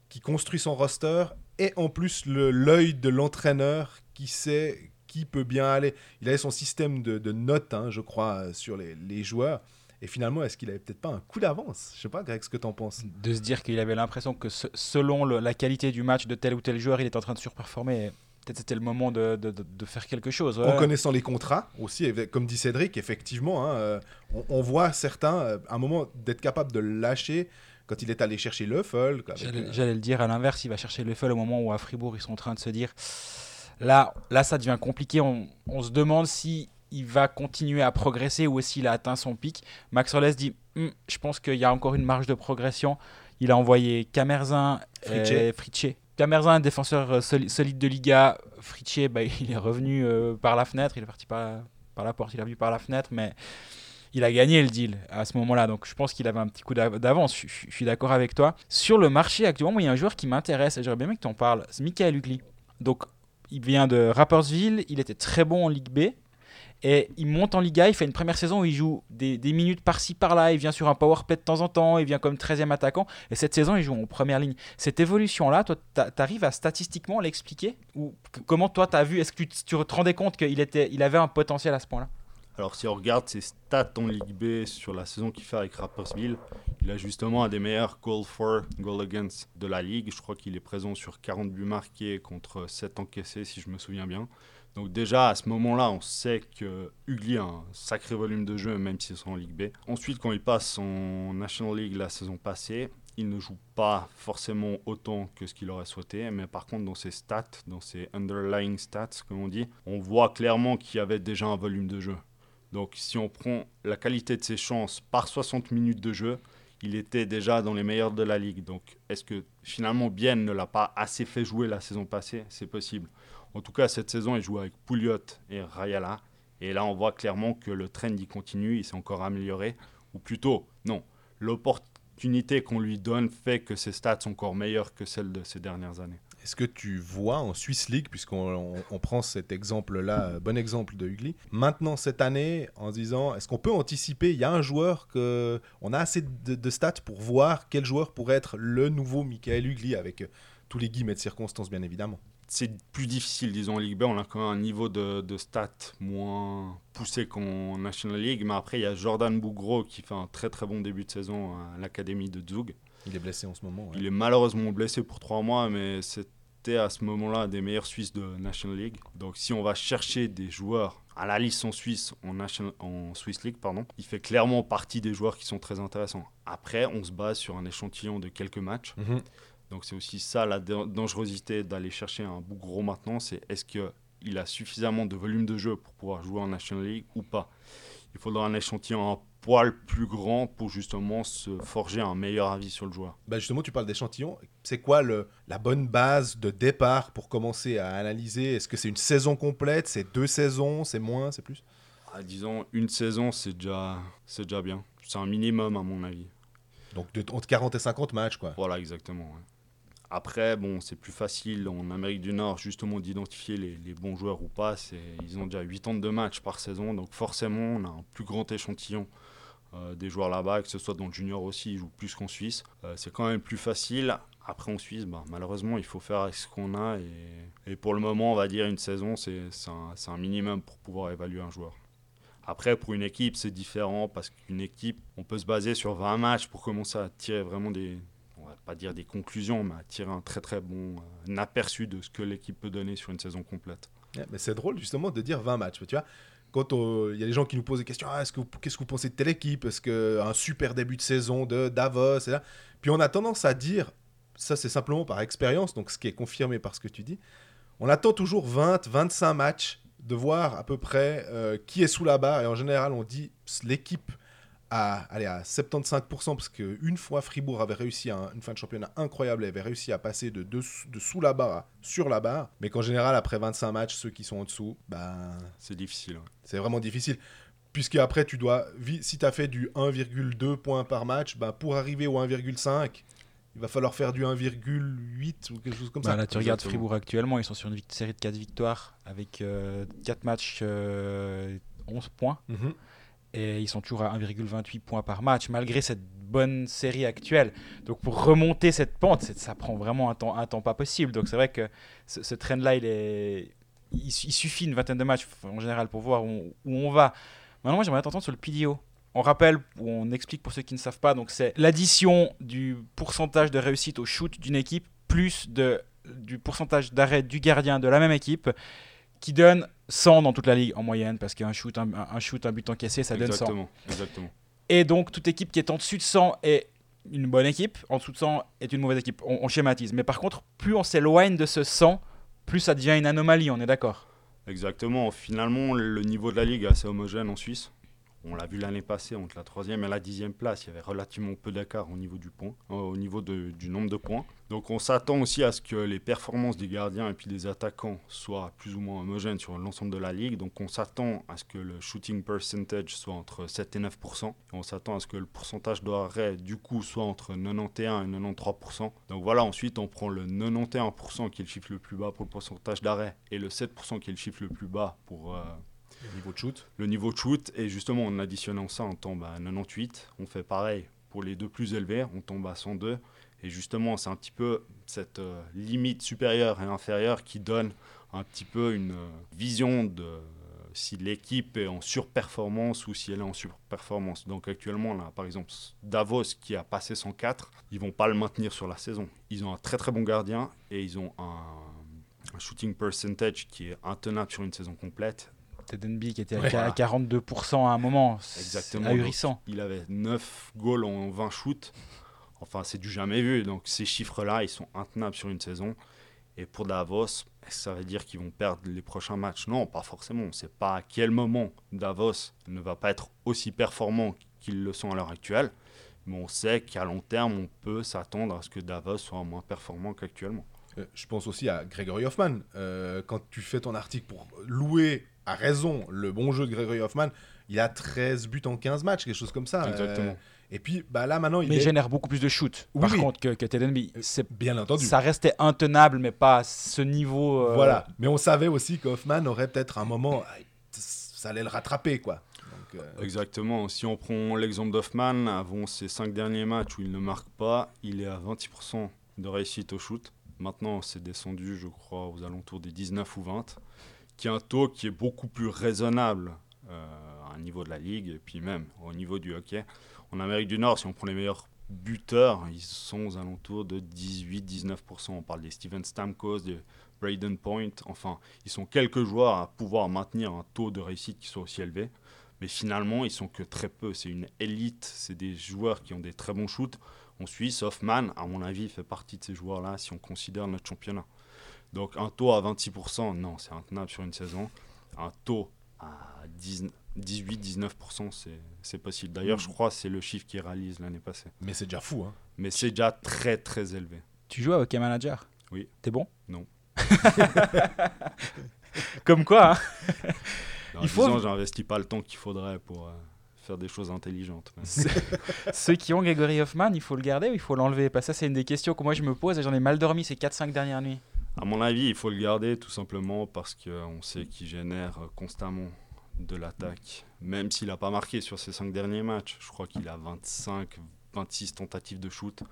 [SPEAKER 2] qui construit son roster, et en plus l'œil de l'entraîneur qui sait qui peut bien aller. Il avait son système de, de notes, hein, je crois, sur les, les joueurs. Et finalement, est-ce qu'il avait peut-être pas un coup d'avance? Je sais pas, Greg, ce que t'en penses.
[SPEAKER 3] De se dire qu'il avait l'impression que se- selon le- la qualité du match de tel ou tel joueur, il est en train de surperformer. Peut-être c'était le moment de, de- de- de faire quelque chose. ouais.
[SPEAKER 2] En connaissant les contrats aussi, comme dit Cédric, effectivement, hein, euh, on, on voit certains, euh, à un moment, d'être capable de lâcher quand il est allé chercher le Folk. avec,
[SPEAKER 3] J'allais
[SPEAKER 2] euh,
[SPEAKER 3] j'allais le dire à l'inverse, il va chercher le feu au moment où à Fribourg ils sont en train de se dire là, là ça devient compliqué. On, on se demande si il va continuer à progresser ou s'il a atteint son pic. Max Orles dit Hum, je pense qu'il y a encore une marge de progression. Il a envoyé Camerzin et Fritche. Camerzin, un défenseur euh, soli- solide de Liga. Fritche, bah, il est revenu euh, par la fenêtre. Il est parti par, par la porte, il est revenu par la fenêtre, mais il a gagné le deal à ce moment-là. Donc je pense qu'il avait un petit coup d'av- d'avance. Je, je- je suis d'accord avec toi. Sur le marché actuellement, moi, il y a un joueur qui m'intéresse et j'aurais bien aimé que tu en parles. C'est Michael Ugly. Donc il vient de Rapperswil. Il était très bon en Ligue B. Et il monte en Liga, il fait une première saison où il joue des, minutes par-ci par-là, il vient sur un power play de temps en temps, il vient comme 13e attaquant, et cette saison il joue en première ligne. Cette évolution-là, toi, t'a- t'arrives à statistiquement l'expliquer Ou comment toi t'as vu? Est-ce que tu, tu te rendais compte qu'il était, il avait un potentiel à ce point-là?
[SPEAKER 4] Alors, si on regarde ses stats en Ligue B sur la saison qu'il fait avec Rapperswil, il a justement un des meilleurs goal for, goal against de la Ligue. Je crois qu'il est présent sur 40 buts marqués contre 7 encaissés, si je me souviens bien. Donc, déjà, à ce moment-là, on sait que Ugly a un sacré volume de jeu, même s'ils sont en Ligue B. Ensuite, quand il passe en National League la saison passée, il ne joue pas forcément autant que ce qu'il aurait souhaité, mais par contre, dans ses stats, dans ses underlying stats, comme on dit, on voit clairement qu'il y avait déjà un volume de jeu. Donc si on prend la qualité de ses chances par 60 minutes de jeu, il était déjà dans les meilleurs de la ligue. Donc est-ce que finalement Bien ne l'a pas assez fait jouer la saison passée? C'est possible. En tout cas, cette saison, il joue avec Pouliot et Rayala. Et là, on voit clairement que le trend y continue, il s'est encore amélioré. Ou plutôt, non, l'opportunité qu'on lui donne fait que ses stats sont encore meilleures que celles de ces dernières années.
[SPEAKER 2] Est-ce que tu vois en Swiss League, puisqu'on on- on prend cet exemple-là, euh, bon exemple de Ugly, maintenant cette année, en disant, est-ce qu'on peut anticiper, il y a un joueur que on a assez de, de stats pour voir quel joueur pourrait être le nouveau Michael Ugly, avec euh, tous les guillemets de circonstances, bien évidemment.
[SPEAKER 4] C'est plus difficile, disons, en Ligue B. On a quand même un niveau de, de stats moins poussé qu'en National League. Mais après, il y a Jordan Bougro qui fait un très très bon début de saison à l'académie de Zug.
[SPEAKER 2] Il est blessé en ce moment. ouais.
[SPEAKER 4] Il est malheureusement blessé pour trois mois, mais c'était à ce moment-là des meilleurs Suisses de National League. Donc si on va chercher des joueurs à la licence suisse en, National- en Swiss League, pardon, il fait clairement partie des joueurs qui sont très intéressants. Après, on se base sur un échantillon de quelques matchs.
[SPEAKER 2] Mhm.
[SPEAKER 4] Donc c'est aussi ça la dan- dangerosité d'aller chercher un bout gros maintenant, c'est est-ce qu'il a suffisamment de volume de jeu pour pouvoir jouer en National League ou pas. Il faudra un échantillon un poil plus grand pour justement se forger un meilleur avis sur le joueur.
[SPEAKER 2] Bah justement, tu parles d'échantillon. C'est quoi le, la bonne base de départ pour commencer à analyser? Est-ce que c'est une saison complète? C'est deux saisons? C'est moins? C'est plus?
[SPEAKER 4] Ah, disons une saison, c'est déjà, déjà bien. C'est un minimum à mon avis.
[SPEAKER 2] Donc de- entre 40 et 50 matchs, quoi.
[SPEAKER 4] Voilà, exactement. ouais. Après, bon, c'est plus facile en Amérique du Nord justement d'identifier les, bons joueurs ou pas. Ils ont déjà 82 matchs par saison, donc forcément, on a un plus grand échantillon euh, des joueurs là-bas, que ce soit dans le junior aussi, ils jouent plus qu'en Suisse. Euh, c'est quand même plus facile. Après, en Suisse, bah, malheureusement, il faut faire avec ce qu'on a. Et, pour le moment, on va dire une saison, c'est un, minimum pour pouvoir évaluer un joueur. Après, pour une équipe, c'est différent parce qu'une équipe, on peut se baser sur 20 matchs pour commencer à tirer vraiment des, pas dire des conclusions, mais tirer un très très bon euh, aperçu de ce que l'équipe peut donner sur une saison complète.
[SPEAKER 2] Ouais, mais c'est drôle justement de dire 20 matchs. Tu vois, quand il y a des gens qui nous posent des questions, ah, est-ce que qu'est-ce que vous pensez de telle équipe? Est-ce qu'un super début de saison de Davos et là Puis on a tendance à dire, ça c'est simplement par expérience, donc ce qui est confirmé par ce que tu dis, on attend toujours 20, 25 matchs de voir à peu près euh, qui est sous la barre. Et en général, on dit l'équipe à, allez, à 75%, parce qu'une fois Fribourg avait réussi à un- une fin de championnat incroyable, elle avait réussi à passer de, sous la barre à sur la barre, mais qu'en général, après 25 matchs, ceux qui sont en dessous, ben,
[SPEAKER 4] C'est difficile. ouais.
[SPEAKER 2] c'est vraiment difficile. Puisque après, tu dois, si tu as fait du 1,2 points par match, ben, pour arriver au 1,5, il va falloir faire du 1,8 ou quelque chose comme
[SPEAKER 3] Bah,
[SPEAKER 2] ça.
[SPEAKER 3] là, tu regardes
[SPEAKER 4] exactement.
[SPEAKER 3] Fribourg actuellement, ils sont sur une série de 4 victoires avec 4 matchs, euh, 11 points.
[SPEAKER 2] Mhm.
[SPEAKER 3] Et ils sont toujours à 1,28 points par match, malgré cette bonne série actuelle. Donc pour remonter cette pente, ça prend vraiment un temps, un temps pas possible. Donc c'est vrai que ce, ce trend-là, il, suffit une vingtaine de matchs en général pour voir où, on va. Maintenant, moi, j'aimerais t'entendre sur le PDO. On rappelle, ou on explique pour ceux qui ne savent pas, donc c'est l'addition du pourcentage de réussite au shoot d'une équipe plus du pourcentage d'arrêt du gardien de la même équipe qui donne 100 dans toute la ligue en moyenne parce qu'un shoot, un, un shoot, un but encaissé, ça donne 100.
[SPEAKER 4] exactement, exactement.
[SPEAKER 3] Et donc, toute équipe qui est en dessus de 100 est une bonne équipe, en dessous de 100 est une mauvaise équipe. On, on schématise. Mais par contre, plus on s'éloigne de ce 100, plus ça devient une anomalie, on est d'accord
[SPEAKER 4] Exactement. Finalement, le niveau de la ligue est assez homogène en Suisse. On l'a vu l'année passée entre la troisième et la dixième place, il y avait relativement peu d'écart au niveau du point, euh, au niveau du nombre de points. Donc on s'attend aussi à ce que les performances des gardiens et puis des attaquants soient plus ou moins homogènes sur l'ensemble de la ligue. Donc on s'attend à ce que le shooting percentage soit entre 7 et 9% Et on s'attend à ce que le pourcentage d'arrêt du coup soit entre 91 et 93% Donc voilà, ensuite on prend le 91% qui est le chiffre le plus bas pour le pourcentage d'arrêt et le 7% qui est le chiffre le plus bas pour euh,
[SPEAKER 2] Au niveau de shoot.
[SPEAKER 4] le niveau de shoot. Et justement, en additionnant ça, on tombe à 98. On fait pareil pour les deux plus élevés, on tombe à 102. Et justement, c'est un petit peu cette euh, limite supérieure et inférieure qui donne un petit peu une euh, vision de euh, si l'équipe est en surperformance ou si elle est en surperformance. Donc actuellement, a par exemple Davos qui a passé 104. Ils vont pas le maintenir sur la saison. Ils ont un très très bon gardien et ils ont un shooting percentage qui est intenable sur une saison complète.
[SPEAKER 3] Tedenby qui était à
[SPEAKER 2] Ouais.
[SPEAKER 3] à 42% à un moment. c'est
[SPEAKER 4] Exactement.
[SPEAKER 3] Ahurissant.
[SPEAKER 4] Il avait 9 goals en 20 shoots. Enfin, c'est du jamais vu. Donc, ces chiffres-là, ils sont intenables sur une saison. Et pour Davos, ça veut dire qu'ils vont perdre les prochains matchs? Non, pas forcément. On ne sait pas à quel moment Davos ne va pas être aussi performant qu'ils le sont à l'heure actuelle. Mais on sait qu'à long terme, on peut s'attendre à ce que Davos soit moins performant qu'actuellement.
[SPEAKER 2] Euh, je pense aussi à Gregory Hoffman. Euh, quand tu fais ton article pour louer à raison le bon jeu de Gregory Hoffman, il a 13 buts en 15 matchs, quelque chose comme ça.
[SPEAKER 4] Exactement.
[SPEAKER 2] Euh, et puis bah, là maintenant, il
[SPEAKER 3] Mais
[SPEAKER 2] est
[SPEAKER 3] génère beaucoup plus de shoots,
[SPEAKER 2] Oui,
[SPEAKER 3] par
[SPEAKER 2] oui.
[SPEAKER 3] contre, que, que Tedenby. C'est-
[SPEAKER 2] bien entendu.
[SPEAKER 3] Ça restait intenable, mais pas à ce niveau. euh,
[SPEAKER 2] Voilà. Mais on savait aussi qu'Hoffman aurait peut-être un moment, ah, ça allait le rattraper, quoi. Donc, euh,
[SPEAKER 4] Exactement. Si on prend l'exemple d'Hoffman, avant ses 5 derniers matchs où il ne marque pas, il est à 26% de réussite au shoot. Maintenant, c'est descendu, je crois, aux alentours des 19 ou 20, qui est un taux qui est beaucoup plus raisonnable euh, à niveau de la ligue et puis même au niveau du hockey. En Amérique du Nord, si on prend les meilleurs buteurs, ils sont aux alentours de 18-19%. On parle des Steven Stamkos, des Braden Point. Enfin, ils sont quelques joueurs à pouvoir maintenir un taux de réussite qui soit aussi élevé. Mais finalement, ils sont que très peu. C'est une élite. C'est des joueurs qui ont des très bons shoots. En Suisse, Hoffman, à mon avis, fait partie de ces joueurs-là si on considère notre championnat. Donc un taux à 26%, non, c'est intenable sur une saison. Un taux à 18-19%, c'est- c'est possible. D'ailleurs, je crois que c'est le chiffre qui réalise l'année passée.
[SPEAKER 2] mais c'est déjà fou. Hein.
[SPEAKER 4] Mais c'est déjà très très élevé.
[SPEAKER 3] Tu joues à Hockey Manager?
[SPEAKER 4] Oui.
[SPEAKER 3] T'es bon?
[SPEAKER 4] Non.
[SPEAKER 3] Comme quoi, hein
[SPEAKER 4] Dans
[SPEAKER 3] Il faut-
[SPEAKER 4] j'investis pas le temps qu'il faudrait pour euh, faire des choses intelligentes. mais-
[SPEAKER 3] Ceux qui ont Gregory Hoffman, il faut le garder ou il faut l'enlever? Parce que ça, c'est une des questions que moi je me pose et j'en ai mal dormi ces 4-5 dernières nuits.
[SPEAKER 4] À mon avis, il faut le garder tout simplement parce qu'on sait qu'il génère constamment de l'attaque. Même s'il n'a pas marqué sur ses cinq derniers matchs, je crois qu'il a 25, 26 tentatives de shoot.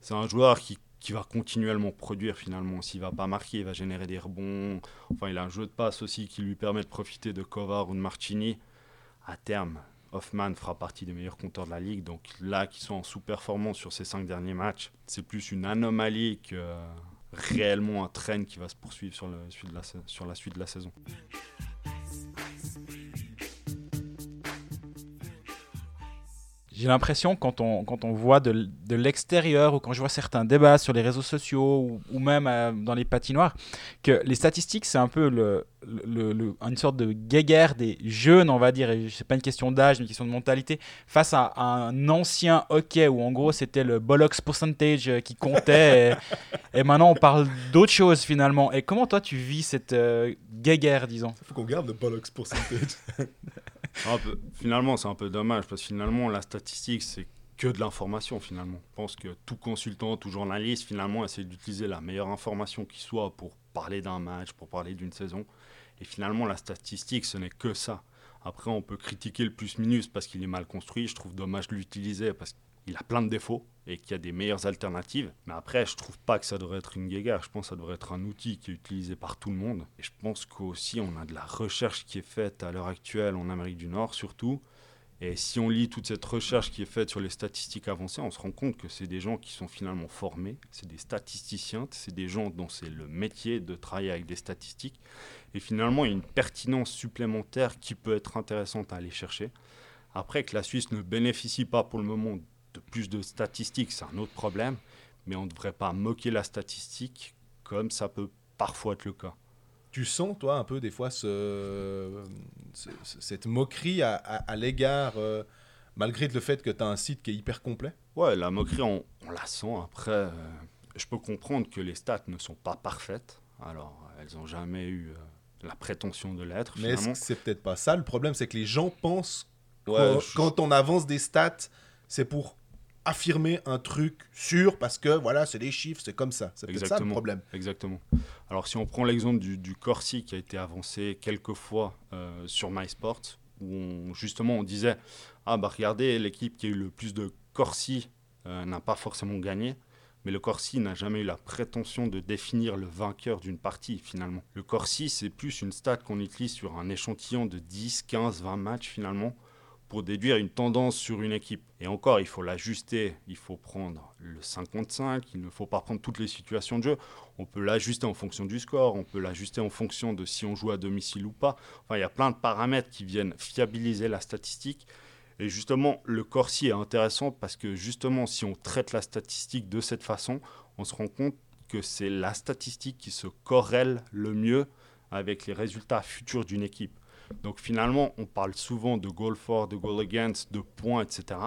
[SPEAKER 4] C'est un joueur qui, va continuellement produire finalement. S'il va pas marquer, il va générer des rebonds. Enfin, il a un jeu de passe aussi qui lui permet de profiter de Kovar ou de Marchini. À terme, Hoffman fera partie des meilleurs compteurs de la ligue. Donc là, qui sont en sous-performance sur ces cinq derniers matchs, c'est plus une anomalie que réellement un train qui va se poursuivre sur, sur la suite de la saison.
[SPEAKER 3] J'ai l'impression, quand on, quand on voit de, de l'extérieur ou quand je vois certains débats sur les réseaux sociaux ou, ou même euh, dans les patinoires, que les statistiques, c'est un peu le, le- le- une sorte de guéguerre des jeunes, on va dire, et c'est pas une question d'âge, mais une question de mentalité, face à, un ancien hockey où en gros c'était le bollocks percentage euh, qui comptait, et, et maintenant on parle d'autre chose finalement. Et comment toi tu vis cette euh, guéguerre, disons?
[SPEAKER 2] Il faut qu'on garde le bollocks pourcentage.
[SPEAKER 4] Finalement, c'est un peu dommage parce que finalement, la statistique, c'est que de l'information finalement. Je pense que tout consultant, tout journaliste, finalement, essaie d'utiliser la meilleure information qui soit pour parler d'un match, pour parler d'une saison. Et finalement, la statistique, ce n'est que ça. Après, on peut critiquer le plus-minus parce qu'il est mal construit. Je trouve dommage de l'utiliser parce qu'il a plein de défauts et qu'il y a des meilleures alternatives. Mais après, je trouve pas que ça devrait être une guéguerre. Je pense que ça devrait être un outil qui est utilisé par tout le monde. Et je pense qu'aussi, on a de la recherche qui est faite à l'heure actuelle en Amérique du Nord surtout. Et si on lit toute cette recherche qui est faite sur les statistiques avancées, on se rend compte que c'est des gens qui sont finalement formés, c'est des statisticiens, c'est des gens dont c'est le métier de travailler avec des statistiques. Et finalement, il y a une pertinence supplémentaire qui peut être intéressante à aller chercher. Après, que la Suisse ne bénéficie pas pour le moment de plus de statistiques, c'est un autre problème. Mais on ne devrait pas moquer la statistique comme ça peut parfois être le cas.
[SPEAKER 2] tu sens, toi, un peu des fois ce, ce- ce- cette moquerie à, à- à l'égard, euh, malgré le fait que tu as un site qui est hyper complet?
[SPEAKER 4] Ouais, la moquerie, on, on la sent. Après, euh, je peux comprendre que les stats ne sont pas parfaites. Alors, elles n'ont jamais eu euh, la prétention de l'être,
[SPEAKER 2] Mais
[SPEAKER 4] finalement.
[SPEAKER 2] c'est peut-être pas ça Le problème, c'est que les gens pensent
[SPEAKER 4] Ouais,
[SPEAKER 2] quand,
[SPEAKER 4] je-
[SPEAKER 2] quand on avance des stats, c'est pour affirmer un truc sûr parce que voilà, c'est des chiffres, c'est comme ça. C'est peut-être ça le problème.
[SPEAKER 4] Exactement. Alors, si on prend l'exemple du, du Corsi qui a été avancé quelques fois euh, sur MySports, où on- justement on disait Ah, bah regardez, l'équipe qui a eu le plus de Corsi euh, n'a pas forcément gagné. Mais le Corsi n'a jamais eu la prétention de définir le vainqueur d'une partie, finalement. Le Corsi, c'est plus une stat qu'on utilise sur un échantillon de 10, 15, 20 matchs, finalement, pour déduire une tendance sur une équipe. Et encore, il faut l'ajuster, il faut prendre le 55, il ne faut pas prendre toutes les situations de jeu. On peut l'ajuster en fonction du score, on peut l'ajuster en fonction de si on joue à domicile ou pas. Il y a plein de paramètres qui viennent fiabiliser la statistique. Et justement, le Corsi est intéressant parce que justement, si on traite la statistique de cette façon, on se rend compte que c'est la statistique qui se corrèle le mieux avec les résultats futurs d'une équipe. Donc finalement, on parle souvent de goal for, de goal against, de points, etc.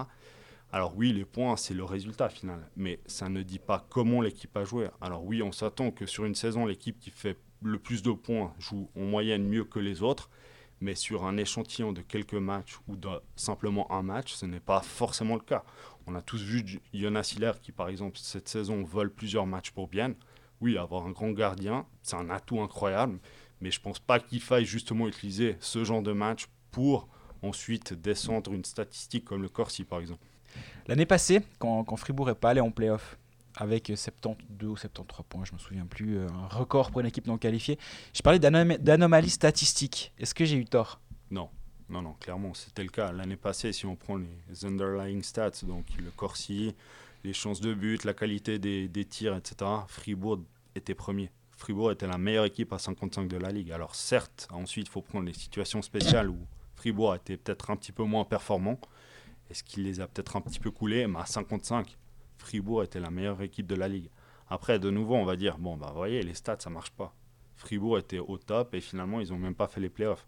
[SPEAKER 4] Alors oui, les points, c'est le résultat final, mais ça ne dit pas comment l'équipe a joué. Alors oui, on s'attend que sur une saison, l'équipe qui fait le plus de points joue en moyenne mieux que les autres, mais sur un échantillon de quelques matchs ou de simplement un match, ce n'est pas forcément le cas. On a tous vu Jonas Hiller qui, par exemple, cette saison vole plusieurs matchs pour bien. Oui, avoir un grand gardien, c'est un atout incroyable, mais je pense pas qu'il faille justement utiliser ce genre de match pour ensuite descendre une statistique comme le Corsi, par exemple.
[SPEAKER 3] L'année passée, quand, quand Fribourg n'est pas allé en playoff, avec 72 ou 73 points, je me souviens plus, euh, un record pour une équipe non qualifiée, je parlais d'anom- d'anomalies statistiques. Est-ce que j'ai eu tort?
[SPEAKER 4] Non, non, non, clairement, c'était le cas. L'année passée, si on prend les underlying stats, donc le Corsi, les chances de but, la qualité des, des tirs, etc., Fribourg était premier. Fribourg était la meilleure équipe à 55 de la ligue. Alors certes, ensuite, il faut prendre les situations spéciales où Fribourg a été peut-être un petit peu moins performant. Est-ce qu'il les a peut-être un petit peu coulés? Mais à 55, Fribourg était la meilleure équipe de la ligue. Après, de nouveau, on va dire, bon, bah, vous voyez, les stats, ça marche pas. Fribourg était au top et finalement, ils n'ont même pas fait les playoffs.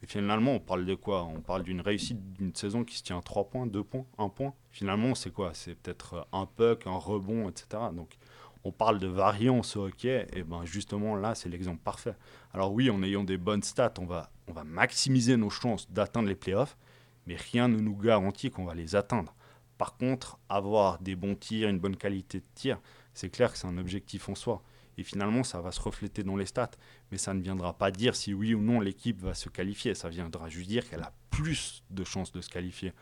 [SPEAKER 4] Mais finalement, on parle de quoi? On parle d'une réussite d'une saison qui se tient à 3 points, 2 points, 1 point. Finalement, c'est quoi? C'est peut-être un puck, un rebond, etc. Donc, on parle de variance au hockey, et ben justement là, c'est l'exemple parfait. Alors oui, en ayant des bonnes stats, on va, on va maximiser nos chances d'atteindre les playoffs, mais rien ne nous garantit qu'on va les atteindre. Par contre, avoir des bons tirs, une bonne qualité de tir, c'est clair que c'est un objectif en soi. Et finalement, ça va se refléter dans les stats. Mais ça ne viendra pas dire si oui ou non l'équipe va se qualifier. Ça viendra juste dire qu'elle a plus de chances de se qualifier.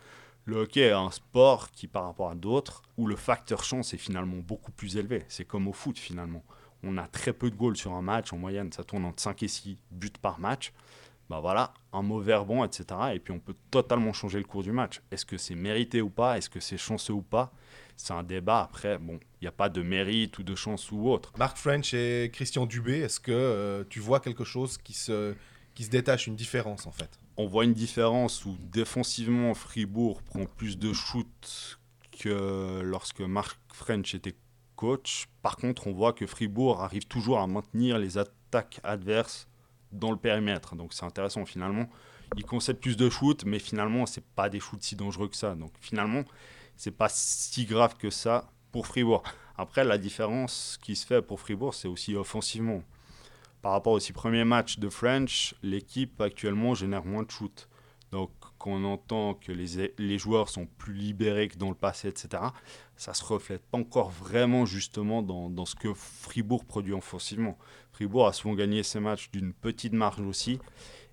[SPEAKER 4] Le hockey est un sport qui, par rapport à d'autres, où le facteur chance est finalement beaucoup plus élevé. C'est comme au foot finalement. On a très peu de goals sur un match. En moyenne, ça tourne entre 5 et 6 buts par match. Bah voilà, un mauvais rebond, etc. Et puis on peut totalement changer le cours du match. Est-ce que c'est mérité ou pas? Est-ce que c'est chanceux ou pas? C'est un débat. Après, bon, il n'y a pas de mérite ou de chance ou autre.
[SPEAKER 2] Marc French et Christian Dubé, est-ce que euh, tu vois quelque chose qui se, qui se détache, une différence en fait?
[SPEAKER 4] On voit une différence où défensivement, Fribourg prend plus de shoots que lorsque Marc French était coach. Par contre, on voit que Fribourg arrive toujours à maintenir les attaques adverses dans le périmètre. Donc c'est intéressant finalement. Ils concèdent plus de shoots, mais finalement, c'est pas des shoots si dangereux que ça. Donc finalement, c'est pas si grave que ça pour Fribourg. Après, la différence qui se fait pour Fribourg, c'est aussi offensivement. Par rapport au six premiers matchs de French, l'équipe actuellement génère moins de shoots. Donc, quand on entend que les, les, joueurs sont plus libérés que dans le passé, etc., ça se reflète pas encore vraiment justement dans, dans ce que Fribourg produit offensivement. Fribourg a souvent gagné ses matchs d'une petite marge aussi,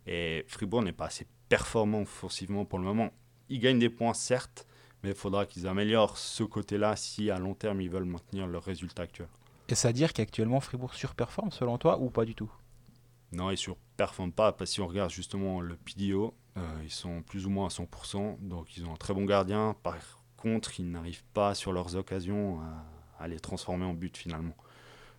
[SPEAKER 4] et Fribourg n'est pas assez performant offensivement pour le moment. Ils gagnent des points, certes, mais il faudra qu'ils améliorent ce côté-là si à long terme ils veulent maintenir leur résultat actuel.
[SPEAKER 3] Ça à dire qu'actuellement Fribourg surperforme selon toi ou pas du tout?
[SPEAKER 4] Non, ils surperforment pas parce que si on regarde justement le PDO, euh, ils sont plus ou moins à 100%, donc ils ont un très bon gardien. Par contre, ils n'arrivent pas sur leurs occasions à, à, les transformer en but finalement.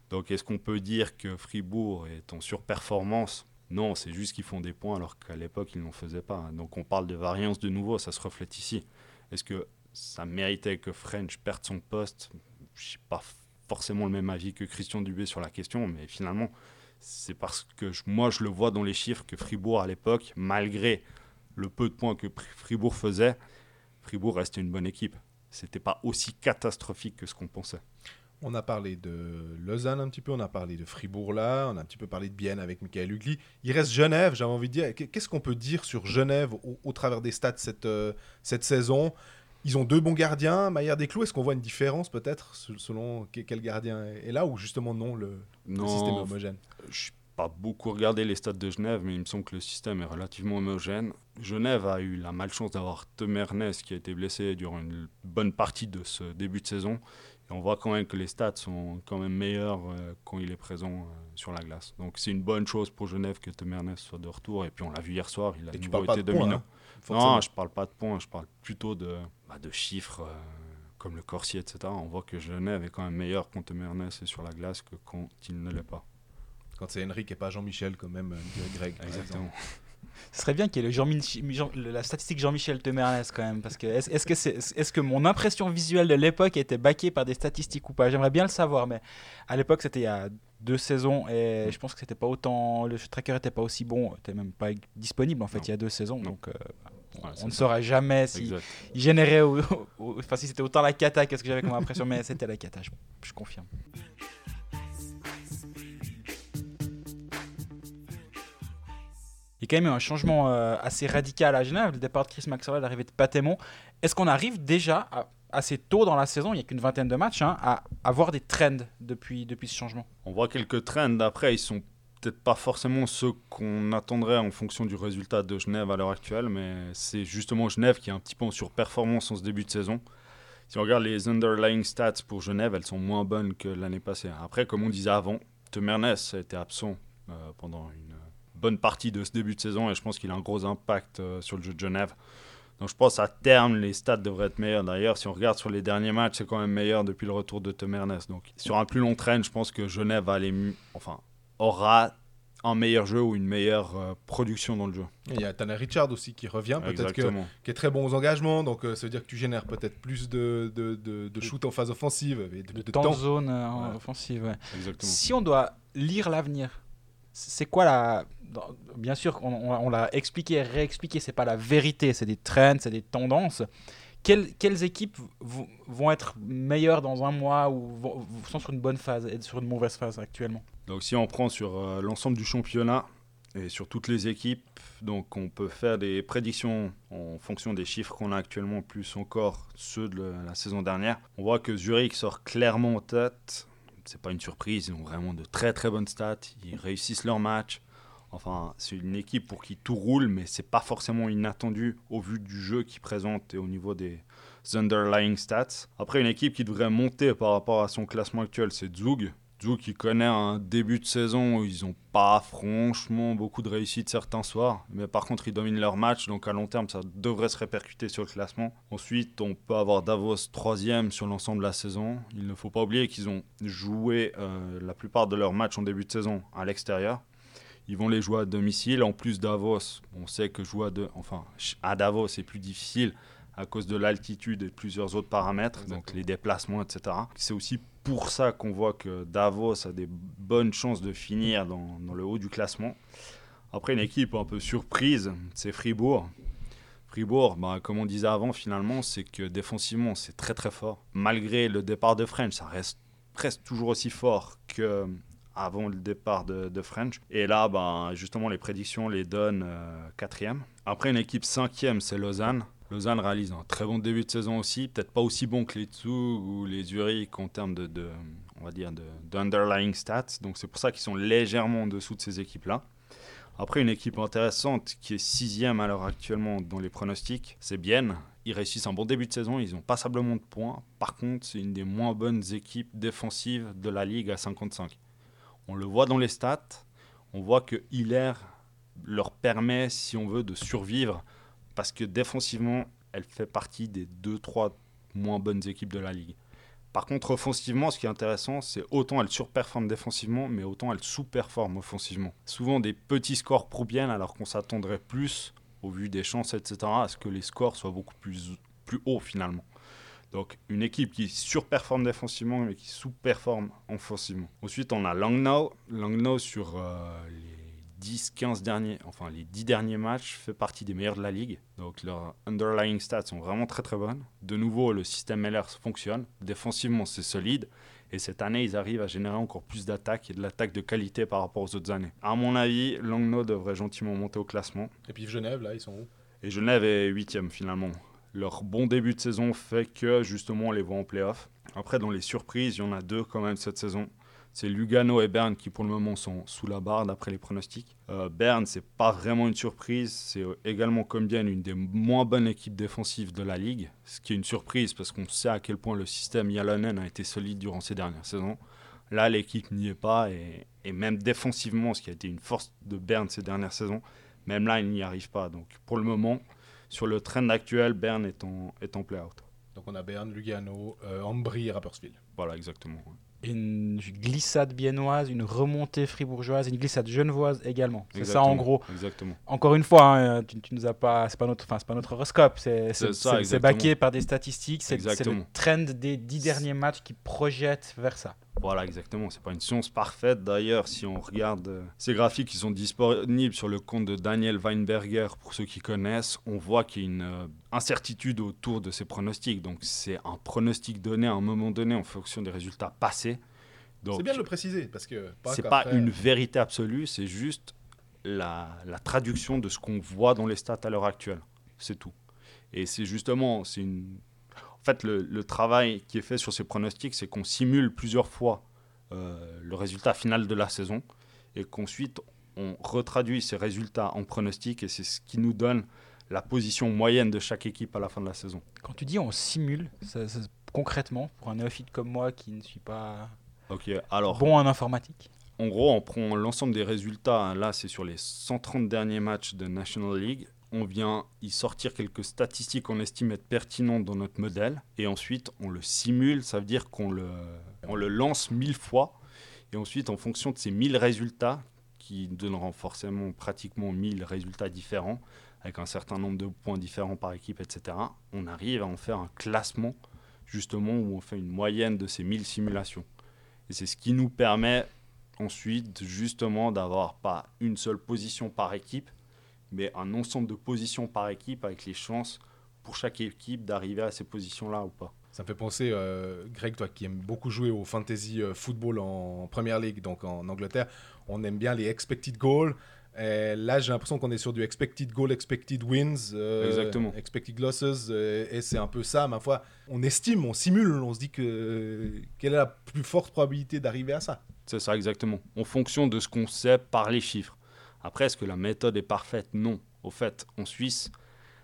[SPEAKER 4] Donc est-ce qu'on peut dire que Fribourg est en surperformance? Non, c'est juste qu'ils font des points alors qu'à l'époque ils n'en faisaient pas. Donc on parle de variance de nouveau, ça se reflète ici. Est-ce que ça méritait que French perde son poste? Je n'ai pas forcément le même avis que Christian Dubé sur la question, mais finalement, c'est parce que moi je le vois dans les chiffres que Fribourg à l'époque, malgré le peu de points que Fribourg faisait, Fribourg restait une bonne équipe. C'était pas aussi catastrophique que ce qu'on pensait.
[SPEAKER 2] On a parlé de Lausanne un petit peu, on a parlé de Fribourg là, on a un petit peu parlé de Bienne avec Michael Hugli. Il reste Genève, j'avais envie de dire. Qu'est-ce qu'on peut dire sur Genève au, au travers des stats cette, euh, cette saison? Ils ont deux bons gardiens, Maillard Desclous. Est-ce qu'on voit une différence peut-être selon quel gardien est là ou justement non, le,
[SPEAKER 4] non,
[SPEAKER 2] le système est homogène?
[SPEAKER 4] Je pas beaucoup regardé les stats de Genève, mais il me semble que le système est relativement homogène. Genève a eu la malchance d'avoir Tom Ernest qui a été blessé durant une bonne partie de ce début de saison. Et on voit quand même que les stats sont quand même meilleurs euh, quand il est présent euh, sur la glace. Donc c'est une bonne chose pour Genève que Tom Ernest soit de retour. Et puis on l'a vu hier soir, il a
[SPEAKER 2] Et tu
[SPEAKER 4] nouveau
[SPEAKER 2] parles pas
[SPEAKER 4] été
[SPEAKER 2] de points,
[SPEAKER 4] dominant. Non, je parle pas de points, je parle plutôt de, bah, de chiffres euh, comme le Corsier, etc. On voit que Genève est quand même meilleur quand Tom Ernest est sur la glace que quand il ne l'est pas.
[SPEAKER 2] Quand c'est Henrik et pas Jean-Michel, quand même, dirait Greg.
[SPEAKER 4] Exactement.
[SPEAKER 3] Ce serait bien qu'il y ait le Jean Jean- la statistique Jean-Michel Temernes quand même, parce que est-ce que, est-ce que mon impression visuelle de l'époque était baquée par des statistiques ou pas? J'aimerais bien le savoir, mais à l'époque c'était il y a deux saisons et je pense que c'était pas autant, le tracker était pas aussi bon, était même pas disponible en fait
[SPEAKER 4] Non.
[SPEAKER 3] il y a deux saisons,
[SPEAKER 4] Non.
[SPEAKER 3] donc euh,
[SPEAKER 4] Ouais,
[SPEAKER 3] on ne saura jamais si
[SPEAKER 4] Exact.
[SPEAKER 3] il générait, au- au- enfin si c'était autant la cata que ce que j'avais comme impression, mais c'était la cata, je, je confirme. Il y a quand même eu un changement euh, assez radical à Genève, le départ de Chris Maxwell, l'arrivée de Patémon. Est-ce qu'on arrive déjà, à- assez tôt dans la saison, il n'y a qu'une vingtaine de matchs, hein, à avoir des trends depuis, ce changement
[SPEAKER 4] On voit quelques trends. Après, ils sont peut-être pas forcément ceux qu'on attendrait en fonction du résultat de Genève à l'heure actuelle, mais c'est justement Genève qui est un petit peu en surperformance en ce début de saison. Si on regarde les underlying stats pour Genève, elles sont moins bonnes que l'année passée. Après, comme on disait avant, Tom Ernest a été absent euh, pendant une bonne partie de ce début de saison et je pense qu'il a un gros impact euh, sur le jeu de Genève. Donc je pense à terme, les stats devraient être meilleurs. D'ailleurs, si on regarde sur les derniers matchs, c'est quand même meilleur depuis le retour de Tom Ernest. Donc sur un plus long train, je pense que Genève va aller, enfin, aura un meilleur jeu ou une meilleure euh, production dans le jeu.
[SPEAKER 2] Et Il y a Tanner Richard aussi qui revient, peut-être qui est très bon aux engagements, donc euh, ça veut dire que tu génères peut-être plus de, de, de, de shoot en phase offensive et de,
[SPEAKER 3] De,
[SPEAKER 2] de
[SPEAKER 3] temps
[SPEAKER 2] temps.
[SPEAKER 3] zone euh,
[SPEAKER 2] Ouais.
[SPEAKER 3] offensive, ouais.
[SPEAKER 4] Exactement.
[SPEAKER 3] Si on doit lire l'avenir, c'est quoi la. Bien sûr, on, l'a expliqué, réexpliqué, c'est pas la vérité, c'est des trends, c'est des tendances. Quelles, équipes vont- être meilleures dans un mois ou sont sur une bonne phase et sur une mauvaise phase actuellement?
[SPEAKER 4] Donc si on prend sur euh, l'ensemble du championnat, et sur toutes les équipes. Donc on peut faire des prédictions en fonction des chiffres qu'on a actuellement, plus encore ceux de la saison dernière. On voit que Zurich sort clairement en tête. C'est pas une surprise, ils ont vraiment de très très bonnes stats. Ils réussissent leur match. Enfin, c'est une équipe pour qui tout roule, mais c'est pas forcément inattendu au vu du jeu qu'ils présentent et au niveau des underlying stats. Après, une équipe qui devrait monter par rapport à son classement actuel, c'est Zug. Zug qui connaît un début de saison où ils n'ont pas franchement beaucoup de réussite certains soirs, mais par contre ils dominent leur match, donc à long terme ça devrait se répercuter sur le classement. Ensuite, on peut avoir Davos troisième sur l'ensemble de la saison. Il ne faut pas oublier qu'ils ont joué euh, la plupart de leurs matchs en début de saison à l'extérieur. Ils vont les jouer à domicile. En plus, Davos, on sait que jouer à, de, enfin, à Davos, c'est plus difficile à cause de l'altitude et plusieurs autres paramètres, donc les déplacements, etc. C'est aussi pour ça qu'on voit que Davos a des bonnes chances de finir dans, dans, le haut du classement. Après, une équipe un peu surprise, c'est Fribourg. Fribourg, bah, comme on disait avant, finalement, c'est que défensivement, c'est très très fort. Malgré le départ de French, ça reste presque toujours aussi fort que avant le départ de, French. Et là, ben, justement, les prédictions les donnent euh, quatrième. Après, une équipe cinquième, c'est Lausanne. Lausanne réalise un très bon début de saison aussi, peut-être pas aussi bon que les Tsu ou les Zurich en termes de on va dire, d'underlying stats. Donc c'est pour ça qu'ils sont légèrement en dessous de ces équipes-là. Après, une équipe intéressante qui est sixième à l'heure actuellement dans les pronostics, c'est Bienne. Ils réussissent un bon début de saison, ils ont passablement de points. Par contre, c'est une des moins bonnes équipes défensives de la ligue à 55. On le voit dans les stats. On voit que Hiller leur permet, si on veut, de survivre parce que défensivement, elle fait partie des 2-3 moins bonnes équipes de la ligue. Par contre, offensivement, ce qui est intéressant, c'est autant elle surperforme défensivement, mais autant elle sous-performe offensivement. Souvent des petits scores bien, alors qu'on s'attendrait plus, au vu des chances, etc., à ce que les scores soient beaucoup plus, plus hauts finalement. Donc une équipe qui surperforme défensivement mais qui sous-performe offensivement. Ensuite on a Langnau. Langnau sur euh, les 10-15 derniers, enfin les 10 derniers matchs fait partie des meilleurs de la ligue. Donc leurs underlying stats sont vraiment très très bonnes. De nouveau le système LR fonctionne. Défensivement c'est solide. Et cette année, ils arrivent à générer encore plus d'attaques et de l'attaque de qualité par rapport aux autres années. À mon avis, Langnau devrait gentiment monter au classement.
[SPEAKER 2] Et puis Genève, là, ils sont où?
[SPEAKER 4] Et Genève est 8 finalement leur bon début de saison fait que justement on les voit en playoff. Après, dans les surprises, il y en a deux quand même cette saison. C'est Lugano et Berne qui pour le moment sont sous la barre d'après les pronostics. Euh, Berne, c'est pas vraiment une surprise, c'est également comme bien une des moins bonnes équipes défensives de la ligue, ce qui est une surprise parce qu'on sait à quel point le système Yalonen a été solide durant ces dernières saisons. Là, l'équipe n'y est pas et, et, même défensivement, ce qui a été une force de Berne ces dernières saisons, même là, il n'y arrive pas. Donc pour le moment, sur le trend actuel, Berne est en, est en play-out.
[SPEAKER 2] Donc on a Berne, Lugano, euh, Ambry et Rapperswil.
[SPEAKER 4] Voilà, exactement.
[SPEAKER 3] Une glissade biennoise, une remontée fribourgeoise, une glissade genevoise également. C'est ça en gros.
[SPEAKER 4] Exactement.
[SPEAKER 3] Encore une fois, hein, tu, tu, nous as pas, c'est pas notre, enfin c'est pas notre horoscope, c'est c'est baqué par des statistiques, c'est le trend des dix derniers matchs qui projette vers ça.
[SPEAKER 4] Voilà, exactement. C'est pas une science parfaite. D'ailleurs, si on regarde euh, ces graphiques qui sont disponibles sur le compte de Daniel Weinberger, pour ceux qui connaissent, on voit qu'il y a une euh, incertitude autour de ces pronostics. Donc, c'est un pronostic donné à un moment donné en fonction des résultats passés.
[SPEAKER 2] C'est bien de le préciser parce que
[SPEAKER 4] c'est pas une vérité absolue, c'est juste la, la traduction de ce qu'on voit dans les stats à l'heure actuelle. C'est tout. Et c'est justement, c'est une fait, le, travail qui est fait sur ces pronostics, c'est qu'on simule plusieurs fois euh, le résultat final de la saison et qu'ensuite on retraduit ces résultats en pronostics et c'est ce qui nous donne la position moyenne de chaque équipe à la fin de la saison.
[SPEAKER 3] Quand tu dis on simule, concrètement, pour un néophyte comme moi qui ne suis pas
[SPEAKER 4] alors,
[SPEAKER 3] bon en informatique
[SPEAKER 4] En gros, on prend l'ensemble des résultats. Là, c'est sur les 130 derniers matchs de National League on vient y sortir quelques statistiques qu'on estime être pertinentes dans notre modèle, et ensuite on le simule, ça veut dire qu'on le, on le lance mille fois, et ensuite en fonction de ces mille résultats, qui donneront forcément pratiquement mille résultats différents, avec un certain nombre de points différents par équipe, etc., on arrive à en faire un classement, justement, où on fait une moyenne de ces mille simulations. Et c'est ce qui nous permet ensuite, justement, d'avoir pas une seule position par équipe, mais un ensemble de positions par équipe avec les chances pour chaque équipe d'arriver à ces positions-là ou pas.
[SPEAKER 2] Ça me fait penser, euh, Greg, toi qui aimes beaucoup jouer au fantasy euh, football en Premier League, donc en Angleterre, on aime bien les expected goals. Et là, j'ai l'impression qu'on est sur du expected goal, expected wins, euh,
[SPEAKER 4] Exactement.
[SPEAKER 2] expected losses, euh, et c'est un peu ça, ma foi. On estime, on simule, on se dit que quelle est la plus forte probabilité d'arriver à ça.
[SPEAKER 4] C'est ça exactement. En fonction de ce qu'on sait par les chiffres. Après, est-ce que la méthode est parfaite? Non. Au fait, en Suisse,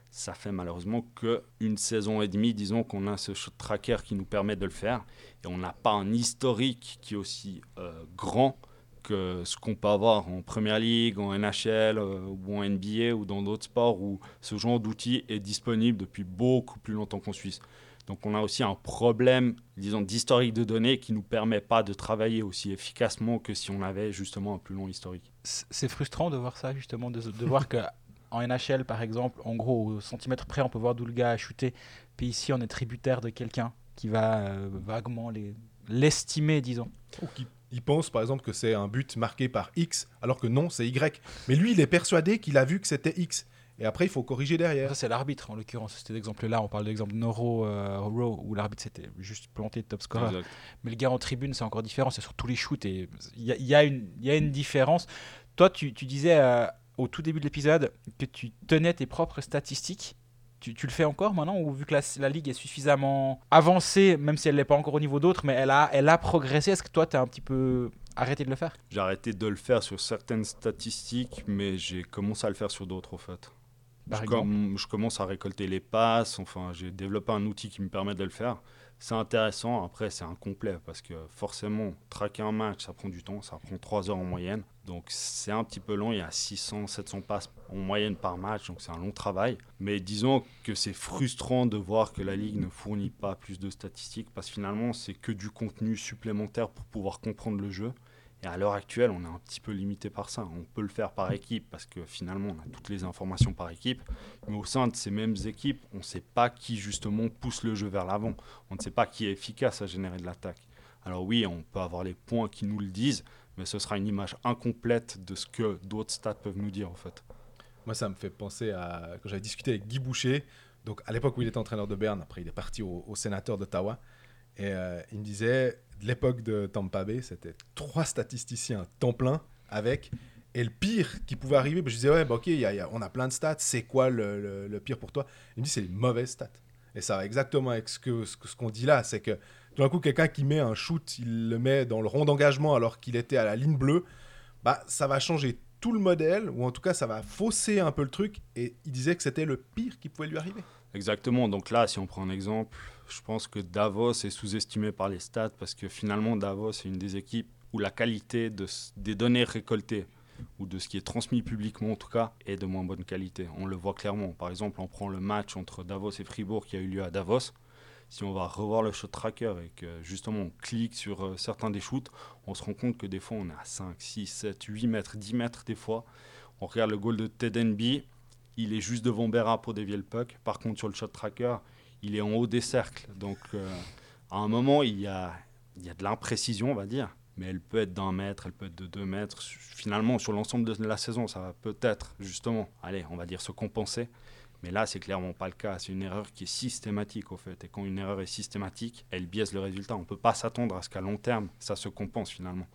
[SPEAKER 4] ça fait malheureusement qu'une saison et demie, disons, qu'on a ce tracker qui nous permet de le faire. Et on n'a pas un historique qui est aussi euh, grand que ce qu'on peut avoir en Première Ligue, en NHL euh, ou en NBA ou dans d'autres sports où ce genre d'outil est disponible depuis beaucoup plus longtemps qu'en Suisse. Donc on a aussi un problème, disons, d'historique de données qui ne nous permet pas de travailler aussi efficacement que si on avait justement un plus long historique.
[SPEAKER 3] C'est frustrant de voir ça, justement, de, de voir que en NHL, par exemple, en gros, au centimètre près, on peut voir d'où le gars a chuté. Puis ici, on est tributaire de quelqu'un qui va euh, vaguement les- l'estimer, disons.
[SPEAKER 2] Ou qui il pense par exemple que c'est un but marqué par X, alors que non, c'est Y. Mais lui, il est persuadé qu'il a vu que c'était X. Et après, il faut corriger derrière.
[SPEAKER 3] Ça, c'est l'arbitre, en l'occurrence. C'était l'exemple-là. On parle de l'exemple de Noro euh, Rowe, où l'arbitre s'était juste planté de top scorer.
[SPEAKER 4] Exact.
[SPEAKER 3] Mais le gars en tribune, c'est encore différent. C'est sur tous les shoots. Et il y, a- il y a une- il y a une différence. Toi, tu, tu disais euh, au tout début de l'épisode que tu tenais tes propres statistiques. Tu, tu le fais encore maintenant ou vu que la, la ligue est suffisamment avancée, même si elle n'est pas encore au niveau d'autres, mais elle a, elle a progressé, est-ce que toi, tu as un petit peu arrêté de le faire?
[SPEAKER 4] J'ai arrêté de le faire sur certaines statistiques, mais j'ai commencé à le faire sur d'autres, au fait.
[SPEAKER 3] Par
[SPEAKER 4] je,
[SPEAKER 3] exemple
[SPEAKER 4] com- je commence à récolter les passes, enfin, j'ai développé un outil qui me permet de le faire. C'est intéressant, après c'est incomplet, parce que forcément, traquer un match, ça prend du temps, ça prend 3 heures en moyenne. Donc c'est un petit peu long, il y a 600, 700 passes en moyenne par match, donc c'est un long travail. Mais disons que c'est frustrant de voir que la Ligue ne fournit pas plus de statistiques, parce que finalement c'est que du contenu supplémentaire pour pouvoir comprendre le jeu. Et à l'heure actuelle, on est un petit peu limité par ça. On peut le faire par équipe parce que finalement, on a toutes les informations par équipe. Mais au sein de ces mêmes équipes, on ne sait pas qui justement pousse le jeu vers l'avant. On ne sait pas qui est efficace à générer de l'attaque. Alors oui, on peut avoir les points qui nous le disent, mais ce sera une image incomplète de ce que d'autres stats peuvent nous dire en fait.
[SPEAKER 2] Moi, ça me fait penser à quand j'avais discuté avec Guy Boucher, donc à l'époque où il était entraîneur de Berne, après il est parti au, au sénateur d'Ottawa, et euh, il me disait, de l'époque de Tampa Bay, c'était trois statisticiens temps plein avec, et le pire qui pouvait arriver, ben, je disais, ouais, bah, ok, y a- on a plein de stats, c'est quoi le, pire pour toi? Il me dit, c'est les mauvaises stats. Et ça va exactement avec ce que ce, qu'on dit là, c'est que tout d'un coup, quelqu'un qui met un shoot, il le met dans le rond d'engagement alors qu'il était à la ligne bleue, bah, ça va changer tout le modèle, ou en tout cas, ça va fausser un peu le truc. Et il disait que c'était le pire qui pouvait lui arriver.
[SPEAKER 4] Exactement. Donc là, si on prend un exemple, je pense que Davos est sous-estimé par les stats parce que finalement, Davos est une des équipes où la qualité des données récoltées ou de ce qui est transmis publiquement en tout cas est de moins bonne qualité. On le voit clairement. Par exemple, on prend le match entre Davos et Fribourg qui a eu lieu à Davos. Si on va revoir le shot tracker et que justement on clique sur euh, certains des shoots, on se rend compte que des fois on est à 5, 6, 7, 8 mètres, 10 mètres des fois. On regarde le goal de Ted il est juste devant Berra pour dévier le puck. Par contre, sur le shot tracker, il est en haut des cercles. Donc, euh, à un moment, il y a, il y a de l'imprécision, on va dire. Mais elle peut être d'un mètre, elle peut être de deux mètres. Finalement, sur l'ensemble de la saison, ça va peut-être, justement, allez, on va dire se compenser. Mais là, c'est clairement pas le cas. C'est une erreur qui est systématique, au fait. Et quand une erreur est systématique, elle biaise le résultat. On ne peut pas s'attendre à ce qu'à long terme, ça se compense finalement.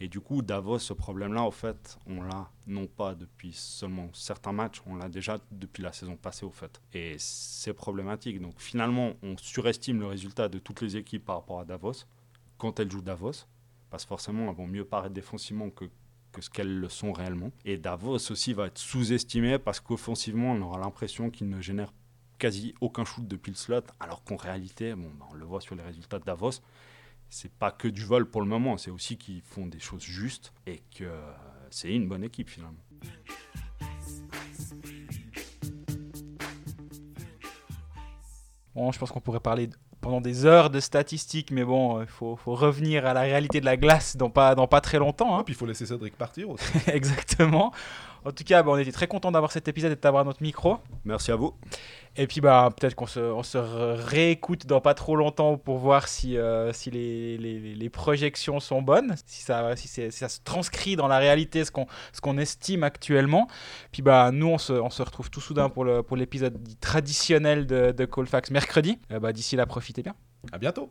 [SPEAKER 4] Et du coup, Davos, ce problème-là, au fait, on l'a non pas depuis seulement certains matchs, on l'a déjà depuis la saison passée, au fait. Et c'est problématique. Donc finalement, on surestime le résultat de toutes les équipes par rapport à Davos quand elles jouent Davos, parce que forcément, elles vont mieux paraître défensivement que, ce qu'elles le sont réellement. Et Davos aussi va être sous-estimé parce qu'offensivement, on aura l'impression qu'il ne génère quasi aucun shoot depuis le slot, alors qu'en réalité, bon, bah, on le voit sur les résultats de Davos, c'est pas que du vol pour le moment, c'est aussi qu'ils font des choses justes et que euh, c'est une bonne équipe finalement.
[SPEAKER 3] Bon, je pense qu'on pourrait parler pendant des heures de statistiques, mais bon, il faut, faut revenir à la réalité de la glace dans pas, dans pas très longtemps. hein.
[SPEAKER 2] Et puis il faut laisser Cédric partir aussi.
[SPEAKER 3] Exactement. En tout cas, bah, on était très content d'avoir cet épisode et de t'avoir à notre micro.
[SPEAKER 4] Merci à vous.
[SPEAKER 3] Et puis bah peut-être qu'on se, on se re- réécoute dans pas trop longtemps pour voir si, euh, si les, les- les projections sont bonnes, si ça, si, c'est- si ça se transcrit dans la réalité, ce qu'on ce qu'on estime actuellement. Puis bah nous on se, on se retrouve tout soudain pour le- pour l'épisode dit traditionnel de, de Colfax mercredi. Euh, bah, D'ici là, profitez bien.
[SPEAKER 2] À bientôt.